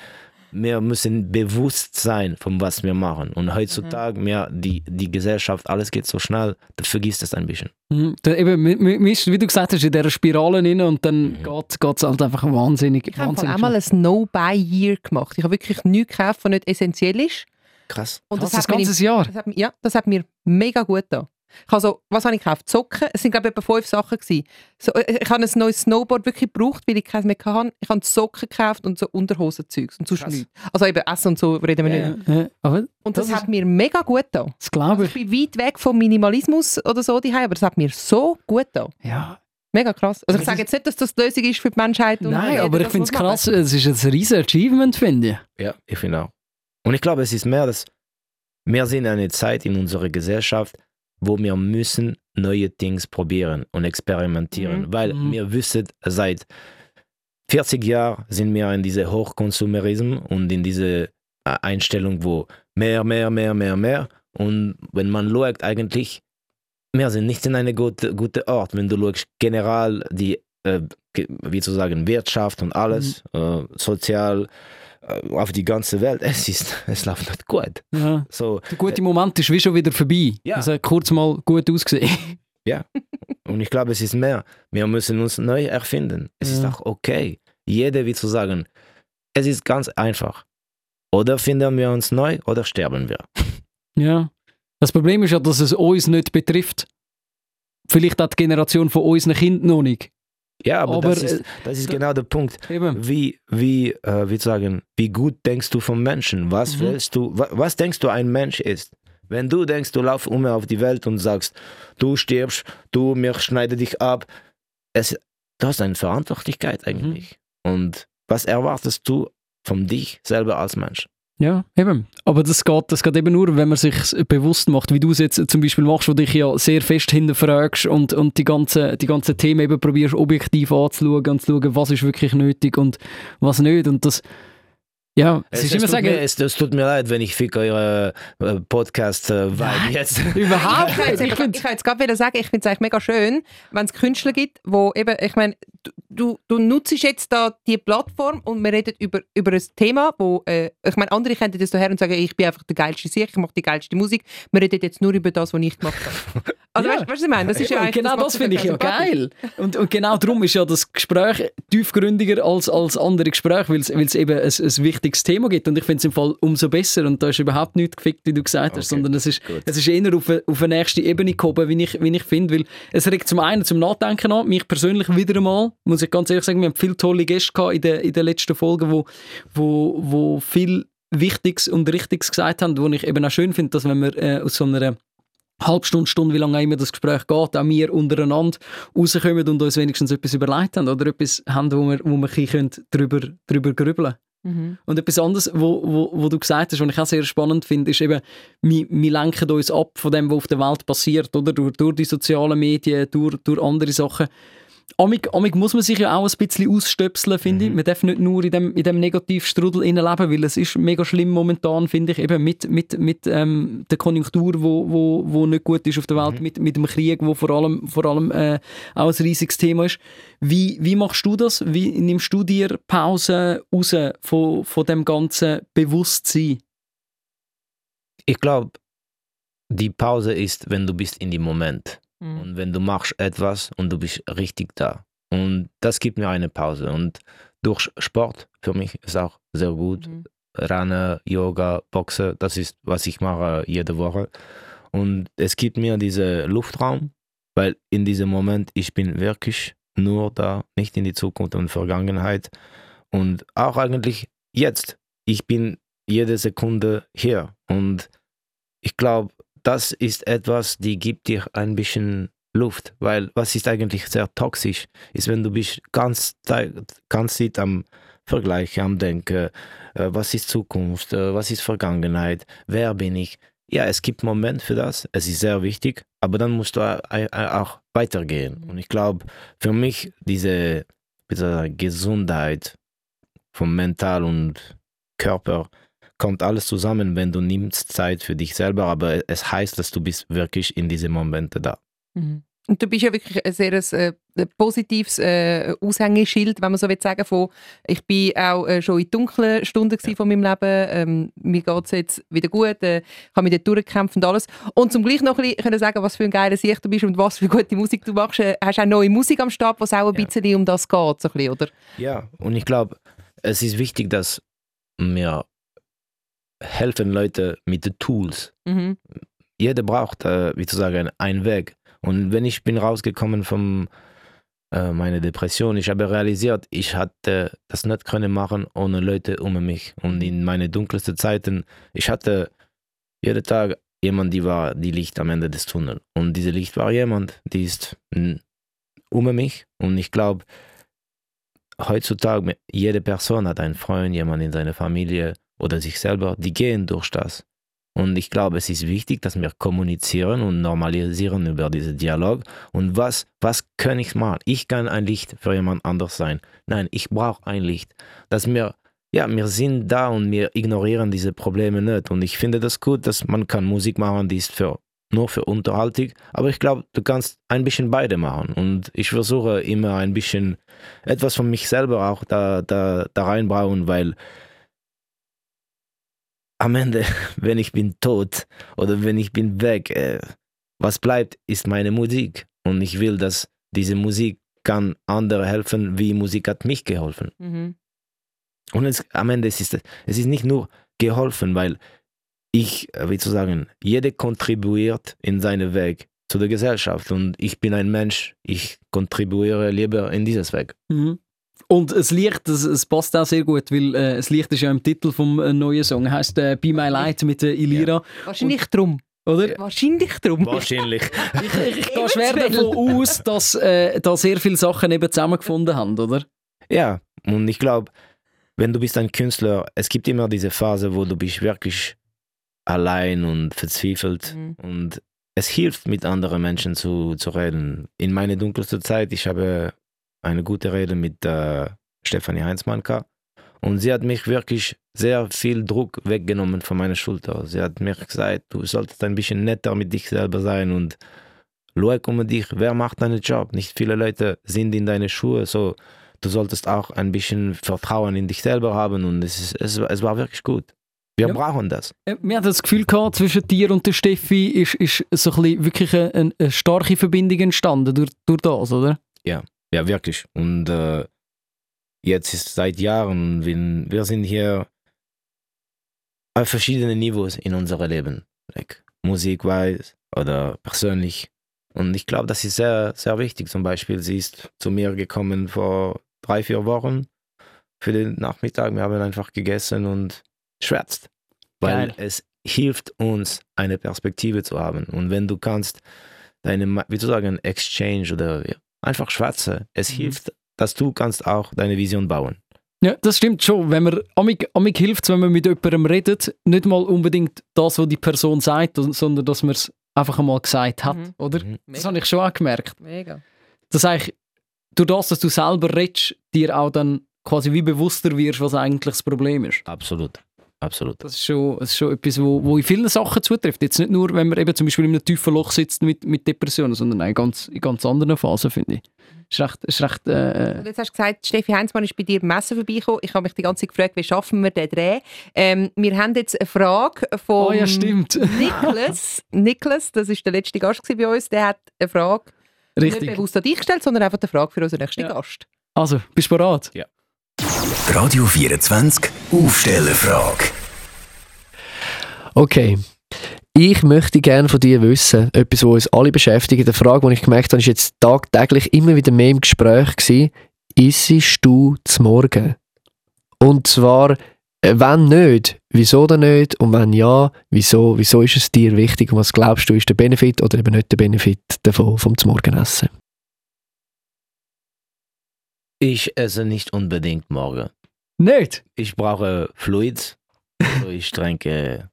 wir müssen bewusst sein, von was wir machen. Und heutzutage, mehr die, die Gesellschaft, alles geht so schnell, du vergisst es ein bisschen. Mhm. Da, eben, wie du gesagt hast, in dieser Spirale rein und dann Mhm. geht es halt einfach wahnsinnig. Ich habe auch mal ein No-Buy-Year gemacht. Ich habe wirklich nichts gekauft, was nicht essentiell ist. Krass. Und Krass, das, das hat mir ganze Jahr. Das hat, mir- ja, das hat mir mega gut getan. Ich habe so, was habe ich gekauft? Socken. Es sind glaube ich etwa fünf Sachen gewesen. So, äh, ich habe ein neues Snowboard wirklich gebraucht, weil ich keins mehr hatte. Ich habe Socken gekauft und so Unterhosenzeugs und sonst nichts. Also eben Essen und so reden wir Ja, nicht. Ja, aber Und Das das, hat mir mega gut getan. das glaube Also ich. ich bin weit weg vom Minimalismus oder so daheim, aber das hat mir so gut getan. Ja. Mega krass. Also ich sage jetzt nicht, dass das die Lösung ist für die Menschheit. und Nein, aber ich finde es krass, es ist ein riesen Achievement, finde ich. Ja, ich finde auch. Und ich glaube, es ist mehr, dass wir sind in einer Zeit in unserer Gesellschaft, wo wir müssen neue Dinge probieren und experimentieren, Mhm. weil Mhm. wir wissen, seit 40 Jahren sind wir in diese Hochkonsumerismus und in diese äh, Einstellung, wo mehr, mehr, mehr, mehr, mehr und wenn man schaut, eigentlich, wir sind nicht in einem guten gute Ort, wenn du schaust, general die, äh, wie zu sagen, Wirtschaft und alles, äh, sozial, auf die ganze Welt, es ist, es läuft nicht gut. Ja. So, Der gute Moment ist wie schon wieder vorbei. Ja. Es hat kurz mal gut ausgesehen. und ich glaube, es ist mehr. Wir müssen uns neu erfinden. Es ist Ja. auch okay. Jeder, wie zu sagen, es ist ganz einfach. Oder finden wir uns neu oder sterben wir. Ja. Das Problem ist ja, dass es uns nicht betrifft. vielleicht auch die Generation von unseren Kindern noch nicht. Ja, aber, Aber, das ist, das ist genau der Punkt. Eben. Wie, wie, äh, wie sagen, wie gut denkst du vom Menschen? Was Mhm. willst du, wa, was denkst du ein Mensch ist? Wenn du denkst, du laufst um auf die Welt und sagst, du stirbst, du, mir schneide dich ab, es, du hast eine Verantwortlichkeit eigentlich. Und was erwartest du von dich selber als Mensch? Ja, eben. Aber das geht, das geht eben nur, wenn man sich bewusst macht, wie du es jetzt zum Beispiel machst, wo dich ja sehr fest hinterfragst und, und die ganzen die ganze Themen eben probierst objektiv anzuschauen und zu schauen, was ist wirklich nötig und was nicht. Und das, ja, es, ist immer tut sagen, mir, es, es tut mir leid, wenn ich fick eure äh, Podcast-Vibe jetzt. überhaupt Ich kann nicht. jetzt, Ich finde ich kann jetzt gerade wieder sagen, ich finde es eigentlich mega schön, wenn es Künstler gibt, wo eben, ich meine, du, du, nutzt jetzt da die Plattform und wir reden über, über ein Thema, wo, äh, ich meine, andere könnten das her und sagen, ich bin einfach der geilste Sieg, ich mache die geilste Musik. Wir reden jetzt nur über das, was ich gemacht habe. Also Ja. weißt du, was ich meine? Das ist ja eigentlich, genau das es finde ich ja sympathisch. geil. Und, und genau darum ist ja das Gespräch tiefgründiger als, als andere Gespräche, weil es weil es eben ein, ein wichtiges Thema gibt. Und ich finde es im Fall umso besser. Und da ist überhaupt nichts gefickt, wie du gesagt hast, Okay, sondern es ist, gut. es ist eher auf eine, auf eine nächste Ebene gehoben, wie ich, wie ich finde. Weil es regt zum einen zum Nachdenken an, mich persönlich wieder einmal, muss ich ganz ehrlich sagen, wir haben viele tolle Gäste gehabt in den, in den letzten Folgen, wo, wo, wo viel Wichtiges und Richtiges gesagt haben, wo ich eben auch schön finde, dass wenn wir äh, aus so einer Halbstunde, Stunde, wie lange immer das Gespräch geht, auch wir untereinander rauskommen und uns wenigstens etwas überlegt haben oder etwas haben, wo wir, wo wir ein bisschen drüber, drüber grübeln Mhm. Und etwas anderes, wo, wo, wo du gesagt hast, was ich auch sehr spannend finde, ist eben, wir, wir lenken uns ab von dem, was auf der Welt passiert, oder? Durch, durch die sozialen Medien, durch, durch andere Sachen. Amig, amig muss man sich ja auch ein bisschen ausstöpseln, finde ich. Man darf nicht nur in dem, in dem Negativstrudel leben, weil es ist mega schlimm momentan, finde ich, eben mit, mit, mit ähm, der Konjunktur, wo, wo, wo nicht gut ist auf der Welt, mit, mit dem Krieg, wo vor allem, vor allem äh, auch ein riesiges Thema ist. Wie, wie machst du das? Wie nimmst du dir Pause raus von, von dem ganzen Bewusstsein? Ich glaube, die Pause ist, wenn du bist in dem Moment. Mhm. Und wenn du machst etwas und du bist richtig da. Und das gibt mir eine Pause. Und durch Sport für mich ist auch sehr gut. Mhm. Rennen, Yoga, Boxen, das ist, was ich mache jede Woche. Und es gibt mir diesen Luftraum, weil in diesem Moment ich bin wirklich nur da, nicht in die Zukunft und Vergangenheit. Und auch eigentlich jetzt. Ich bin jede Sekunde hier. Und ich glaube, das ist etwas, die gibt dir ein bisschen Luft, weil was ist eigentlich sehr toxisch, ist, wenn du bist ganz, ganz Zeit am Vergleich, am Denken, äh, was ist Zukunft, äh, was ist Vergangenheit, wer bin ich. Ja, es gibt Moment für das, es ist sehr wichtig, aber dann musst du au- au- auch weitergehen. Und ich glaube, für mich diese, sagen, Gesundheit vom Mental und Körper kommt alles zusammen, wenn du nimmst Zeit für dich selber, aber es heißt, dass du bist wirklich in diese Momente da. Mhm. Und du bist ja wirklich ein sehr äh, ein positives äh, Aushängeschild, wenn man so will sagen, von ich bin auch äh, schon in dunklen Stunden gewesen von meinem Leben, ähm, mir geht es jetzt wieder gut, äh, ich habe mich dort durchgekämpft und alles. Und zum gleich noch ein bisschen können sagen, was für ein geiler Sicht du bist und was für gute Musik du machst, äh, hast du auch neue Musik am Start, wo es auch ein Ja. bisschen um das geht, so ein bisschen, oder? Ja, und ich glaube, es ist wichtig, dass mir helfen Leute mit den Tools. Mhm. Jeder braucht, äh, wie zu sagen, einen Weg. Und wenn ich bin rausgekommen von äh, meiner Depression, ich habe realisiert, ich hatte das nicht können machen ohne Leute um mich. Und in meine dunkelsten Zeiten, ich hatte jeden Tag jemand, die war die Licht am Ende des Tunnels. Und diese Licht war jemand, die ist um mich. Und ich glaube, heutzutage, jede Person hat einen Freund, jemand in seiner Familie oder sich selber, die gehen durch das. Und ich glaube, es ist wichtig, dass wir kommunizieren und normalisieren über diesen Dialog. Und was, was kann ich machen? Ich kann ein Licht für jemand anders sein. Nein, ich brauche ein Licht. Dass wir, ja, wir sind da und wir ignorieren diese Probleme nicht. Und ich finde das gut, dass man kann Musik machen, die ist für, nur für Unterhaltung. Aber ich glaube, du kannst ein bisschen beide machen. Und ich versuche immer ein bisschen etwas von mich selber auch da, da, da reinbauen, weil am Ende, wenn ich bin tot oder wenn ich bin weg, äh, was bleibt, ist meine Musik. Und ich will, dass diese Musik kann andere helfen, wie Musik hat mich geholfen. Mhm. Und es, am Ende ist es, es ist nicht nur geholfen, weil ich, äh, wie zu sagen, jeder kontribuiert in seinen Weg zu der Gesellschaft. Und ich bin ein Mensch, ich kontribuiere lieber in dieses Weg. Mhm. Und das Licht, das, es passt auch sehr gut, weil äh, das Licht ist ja im Titel vom äh, neuen Song. Heißt äh, Be My Light mit der Ilira, Wahrscheinlich drum. oder? Wahrscheinlich drum. Wahrscheinlich. Ich, ich, ich gehe schwer davon aus, dass äh, da sehr viele Sachen eben zusammengefunden haben, oder? Ja, und ich glaube, wenn du bist ein Künstler, es gibt immer diese Phase, wo du bist wirklich allein und verzweifelt Mhm. und es hilft, mit anderen Menschen zu, zu reden. In meiner dunkelsten Zeit, ich habe eine gute Rede mit äh, Stefanie Heinzmann gehabt und sie hat mich wirklich sehr viel Druck weggenommen von meiner Schulter. Sie hat mir gesagt, du solltest ein bisschen netter mit dich selber sein und schau um dich, wer macht deinen Job? Nicht viele Leute sind in deine Schuhe, so du solltest auch ein bisschen Vertrauen in dich selber haben und es, ist, es, es war wirklich gut. Wir Ja. brauchen das. Wir hatten das Gefühl gehabt, zwischen dir und der Steffi ist, ist so ein wirklich eine, eine, eine starke Verbindung entstanden durch, durch das, oder? Ja, wirklich. Und äh, jetzt ist seit Jahren, wir, wir sind hier auf verschiedenen Niveaus in unserem Leben. Like Musikweise oder persönlich. Und ich glaube, das ist sehr, sehr wichtig. Zum Beispiel, sie ist zu mir gekommen vor drei, vier Wochen für den Nachmittag. Wir haben einfach gegessen und schwärzt. Weil Geil. es hilft uns, eine Perspektive zu haben. Und wenn du kannst, deine, wie zu sagen, Exchange oder ja, einfach schwätzen, es Mhm. hilft, dass du kannst auch deine Vision bauen. Ja, das stimmt schon. Wenn man, amig, amig hilft wenn man mit jemandem redet, nicht mal unbedingt das, was die Person sagt, sondern dass man es einfach einmal gesagt hat, Mhm. oder? Mhm. Das habe ich schon auch gemerkt. Mega. Dass eigentlich durch das, dass du selber redest, dir auch dann quasi wie bewusster wirst, was eigentlich das Problem ist. Absolut. Absolut. Das ist schon, das ist schon etwas, wo, wo in vielen Sachen zutrifft. Jetzt nicht nur, wenn man eben zum Beispiel in einem tiefen Loch sitzt mit, mit Depressionen, sondern auch in ganz, in ganz anderen Phasen, finde ich. Ist recht, ist recht äh, Und jetzt hast du gesagt, Steffi Heinzmann ist bei dir im Messen vorbeigekommen. Ich habe mich die ganze Zeit gefragt, wie schaffen wir den Dreh? Ähm, wir haben jetzt eine Frage von Oh ja, stimmt. Niklas. Niklas, das ist der letzte Gast bei uns, der hat eine Frage nicht richtig. bewusst an dich gestellt, sondern einfach eine Frage für unseren nächsten Ja. Gast. Also, bist du bereit? Radio 24 Aufstellerfrage. Okay. Ich möchte gerne von dir wissen, etwas, was uns alle beschäftigt. Eine Frage, die ich gemerkt habe, ist jetzt tagtäglich immer wieder mehr im Gespräch gewesen. Issest du zum Morgen? Und zwar, äh, wenn nicht, wieso denn nicht? Und wenn ja, wieso? Wieso ist es dir wichtig? Und was glaubst du, ist der Benefit oder eben nicht der Benefit davon, vom Morgenessen? Ich esse nicht unbedingt morgen. Nicht? Ich brauche Fluid. Also ich trinke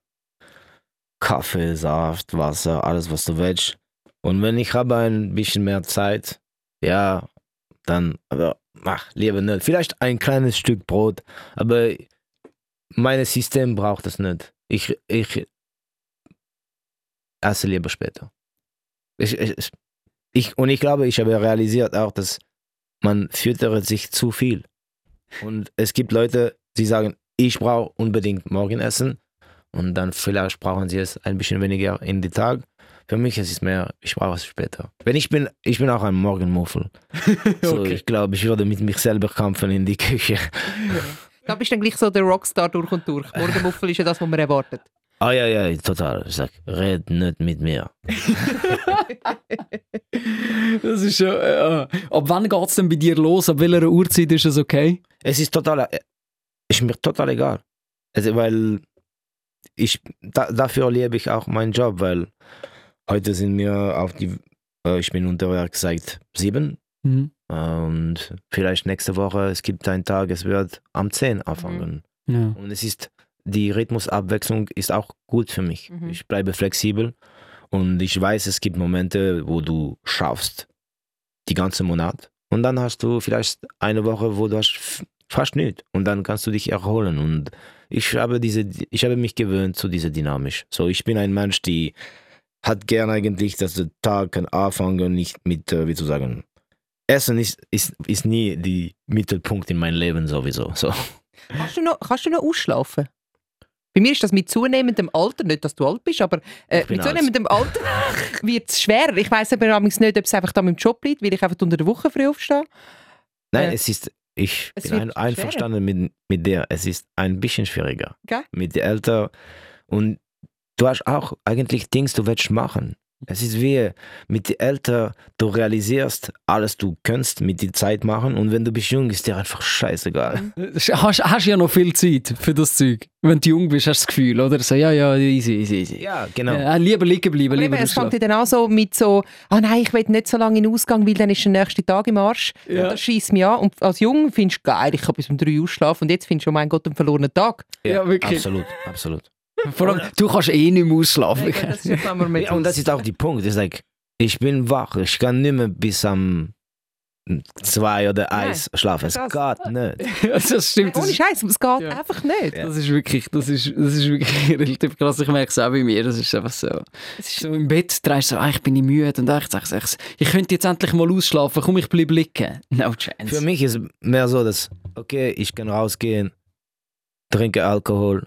Kaffee, Saft, Wasser, alles was du willst. Und wenn ich habe ein bisschen mehr Zeit, ja, dann, aber mach lieber nicht. Vielleicht ein kleines Stück Brot, aber mein System braucht es nicht. Ich, ich esse lieber später. Ich, ich, ich, und ich glaube, ich habe realisiert auch, dass man füttert sich zu viel. Und es gibt Leute, die sagen, ich brauche unbedingt Morgenessen und dann vielleicht brauchen sie es ein bisschen weniger in den Tag. Für mich ist es mehr, ich brauche es später. Wenn ich bin, ich bin auch ein Morgenmuffel. So, Okay. ich glaube, ich würde mit mich selber kämpfen in die Küche. Ich glaube, bist dann gleich so der Rockstar durch und durch. Morgenmuffel ist ja das, was man erwartet. Ah ja, ja, total. Ich sag, red nicht mit mir. Das ist schon. Äh, ab wann geht es denn bei dir los? Ab welcher Uhrzeit ist es okay? Es ist total, äh, ist mir total egal. Also, weil ich, da, dafür liebe ich auch meinen Job, weil heute sind wir auf die, äh, ich bin unterwegs seit sieben Mhm. und vielleicht nächste Woche, es gibt einen Tag, es wird am 10 anfangen. Ja. Und es ist, die Rhythmusabwechslung ist auch gut für mich. Mhm. Ich bleibe flexibel und ich weiß, es gibt Momente, wo du schaffst die ganze Monat und dann hast du vielleicht eine Woche, wo du hast fast nichts und dann kannst du dich erholen und ich habe diese, ich habe mich gewöhnt zu dieser Dynamisch. So, ich bin ein Mensch, die hat gern eigentlich, dass der Tag kann anfangen, nicht mit, wie zu sagen, Essen ist, ist, ist nie die Mittelpunkt in meinem Leben sowieso. So. Kannst du noch, kannst du noch ausschlafen? Bei mir ist das mit zunehmendem Alter, nicht, dass du alt bist, aber äh, mit zunehmendem Alter wird es schwerer. Ich weiss aber nicht, ob es einfach da mit dem Job liegt, weil ich einfach unter der Woche früh aufstehe. Nein, Äh, es ist, ich es bin ein, einverstanden mit, mit der. Es ist ein bisschen schwieriger. Gell? Mit der Älter. Und du hast auch eigentlich Dinge, du willst machen. Es ist wie mit den Eltern, du realisierst alles, du kannst mit der Zeit machen und wenn du bist jung, ist dir einfach scheißegal. Hast, hast ja noch viel Zeit für das Zeug. Wenn du jung bist, hast du das Gefühl, oder? So, ja, ja, easy, easy, easy. Ja, genau. Ja, lieber liegen bleiben, Aber lieber es fängt ja dann auch so mit so, ah nein, ich will nicht so lange in den Ausgang, weil dann ist der nächste Tag im Arsch. Ja. Und das schießt mich an. Und als Jung findest du geil, ich kann bis um drei ausschlafen. Und jetzt findest du, oh mein Gott, einen verlorenen Tag. Ja, wirklich. Absolut, absolut. Vor allem, du kannst eh nicht mehr ausschlafen. das ist immer mit Ja, und das ist auch der Punkt. ist like, ich bin wach, ich kann nicht mehr bis am zwei oder Nein, eins schlafen. Es geht nicht. das stimmt. Das Ohne Scheiß, es geht Ja. einfach nicht. das ist wirklich, das ist, das ist wirklich relativ krass. Ich merke es auch bei mir. Das ist einfach so. Es ist So im Bett drehst du so, ah, ich bin nicht müde und ich sage, ich, ich könnte jetzt endlich mal ausschlafen, komm, ich bleibe liegen. No chance. Für mich ist mehr so, dass, okay, ich kann rausgehen, trinke Alkohol.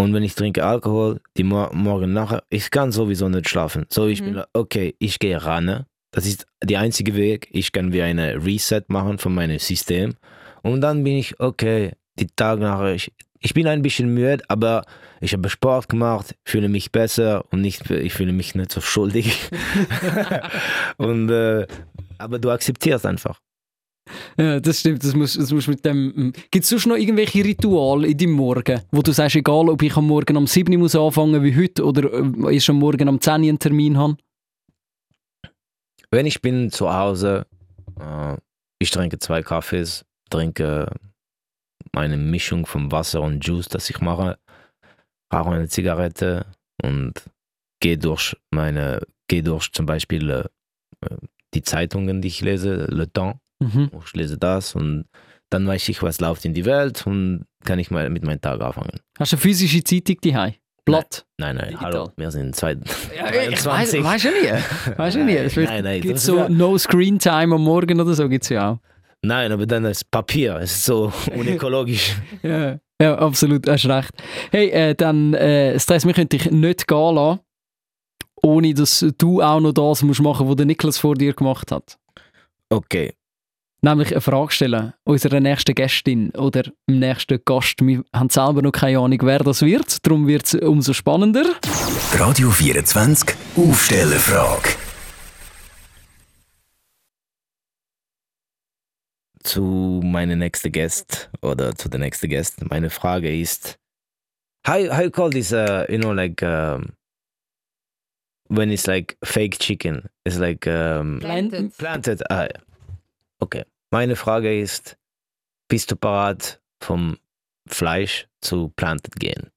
Und wenn ich trinke Alkohol, die Mor morgen nachher, ich kann sowieso nicht schlafen. So, ich Mhm. bin, okay, ich gehe ran. Das ist der einzige Weg. Ich kann wie eine Reset machen von meinem System. Und dann bin ich, okay, die Tag nachher, ich, ich bin ein bisschen müde, aber ich habe Sport gemacht, fühle mich besser und nicht, ich fühle mich nicht so schuldig. und, äh, aber du akzeptierst einfach. Ja, das stimmt, das muss, das muss mit dem... Gibt es sonst noch irgendwelche Rituale in deinem Morgen, wo du sagst, egal ob ich am Morgen um 7 Uhr muss wie heute oder äh, ich am Morgen um 10 Uhr einen Termin habe? Wenn ich bin zu Hause, äh, ich trinke zwei Kaffees, trinke eine Mischung von Wasser und Juice, das ich mache, rauche eine Zigarette und gehe durch meine, gehe durch zum Beispiel äh, die Zeitungen, die ich lese, Le Temps, Mhm. ich lese das und dann weiß ich, was läuft in die Welt und kann ich mal mit meinem Tag anfangen. Hast du eine physische Zeitung daheim? Blatt? Nein, nein, Digital. hallo, wir sind zwei, Ja, ich weiß, 23. weißt du nie. Weißt du nie. Es wird, Nein, nein, gibt's das so ist- No Screen Time am Morgen oder so gibt es ja auch. Nein, aber dann das Papier, es ist so unökologisch. Ja, ja absolut, hast recht. Hey, äh, dann, äh, Stress, wir können dich nicht gehen lassen, ohne dass du auch noch das musst machen, was der Niklas vor dir gemacht hat. Okay, Nämlich eine Frage stellen unserer nächsten Gästin oder dem nächsten Gast. Wir haben selber noch keine Ahnung, wer das wird. Darum wird es umso spannender. Radio 24 Aufstellerfrage. zu meinem nächsten Gast oder zu der nächsten Gast. Meine Frage ist, how, how you call this, uh, you know, like, um, when it's like fake chicken, it's like um, Planted. planted. Ah. Okay. Meine Frage ist, bist du parat vom Fleisch zu planted gehen?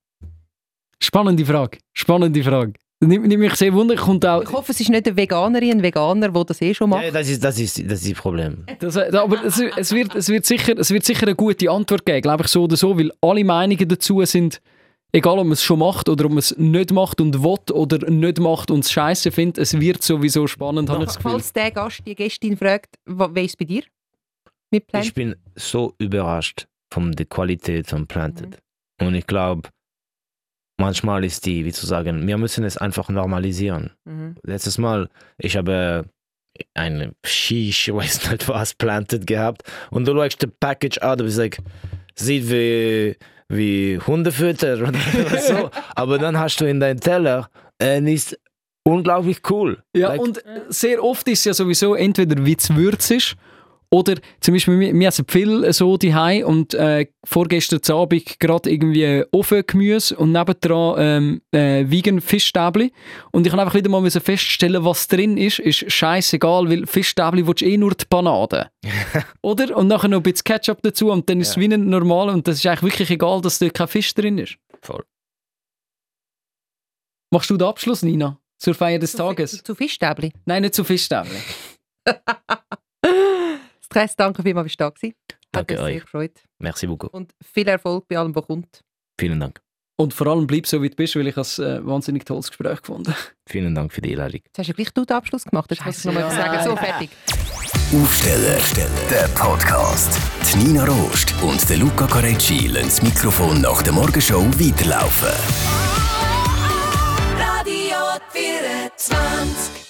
Spannende Frage. Spannende Frage. Nimmt, nimmt mich sehr wunder. Kommt auch, Ich hoffe, es ist nicht eine Veganerin, ein Veganer, der das eh schon macht. Ja, das ist das ist das ist das Problem. Das, äh, aber es, es, wird, es, wird sicher, es wird sicher eine gute Antwort geben, glaube ich, so oder so, weil alle Meinungen dazu sind, egal ob man es schon macht oder ob man es nicht macht und will oder nicht macht und es scheiße findet, es wird sowieso spannend, habe ich das Gefühl. Falls der Gast, die Gästin fragt, wa- wer ist bei dir? Mit Plan? Ich bin so überrascht von der Qualität von Planted. Und ich glaube, manchmal ist die, wie zu sagen, wir müssen es einfach normalisieren. Mhm. Letztes Mal, ich habe eine Shish, ich weiß nicht was, Planted gehabt. Und du schaust das Package an, du bist like, sieht wie, wie Hundefütter oder so. Aber dann hast du in deinem Teller, und ist unglaublich cool. Ja, Like, und äh, sehr oft ist es ja sowieso entweder wie es Würz ist oder zum Beispiel, wir, wir essen viel so die und äh, vorgestern Abend gerade irgendwie Ofengemüse und nebendran ähm, äh, vegan Fischstäbli und ich kann einfach wieder mal müssen feststellen, was drin ist, ist scheißegal, weil Fischstäbli willst du eh nur die Banane. oder? Und nachher noch ein bisschen Ketchup dazu und dann ist es Ja. wie ein normal und das ist eigentlich wirklich egal, dass dort kein Fisch drin ist. Voll. Machst du den Abschluss, Nina? Zur Feier des Zu, Tages? Fi- zu Fischstäbli. Nein, nicht zu Fischstäbli. Stress, danke vielmals, bist du da gewesen. Hat Danke mich sehr euch. gefreut. Merci beaucoup. Und viel Erfolg bei allem, was kommt. Vielen Dank. Und vor allem bleib so, wie du bist, weil ich es äh, wahnsinnig tolles Gespräch gefunden Vielen Dank für die Einladung. Jetzt hast du gleich du den Abschluss gemacht. Das muss ich Scheisse, nochmal ja. sagen. So, fertig. Aufsteller, der Podcast. Die Nina Rost und der Luca Carecci lassen das Mikrofon nach der Morgenshow weiterlaufen. Radio 24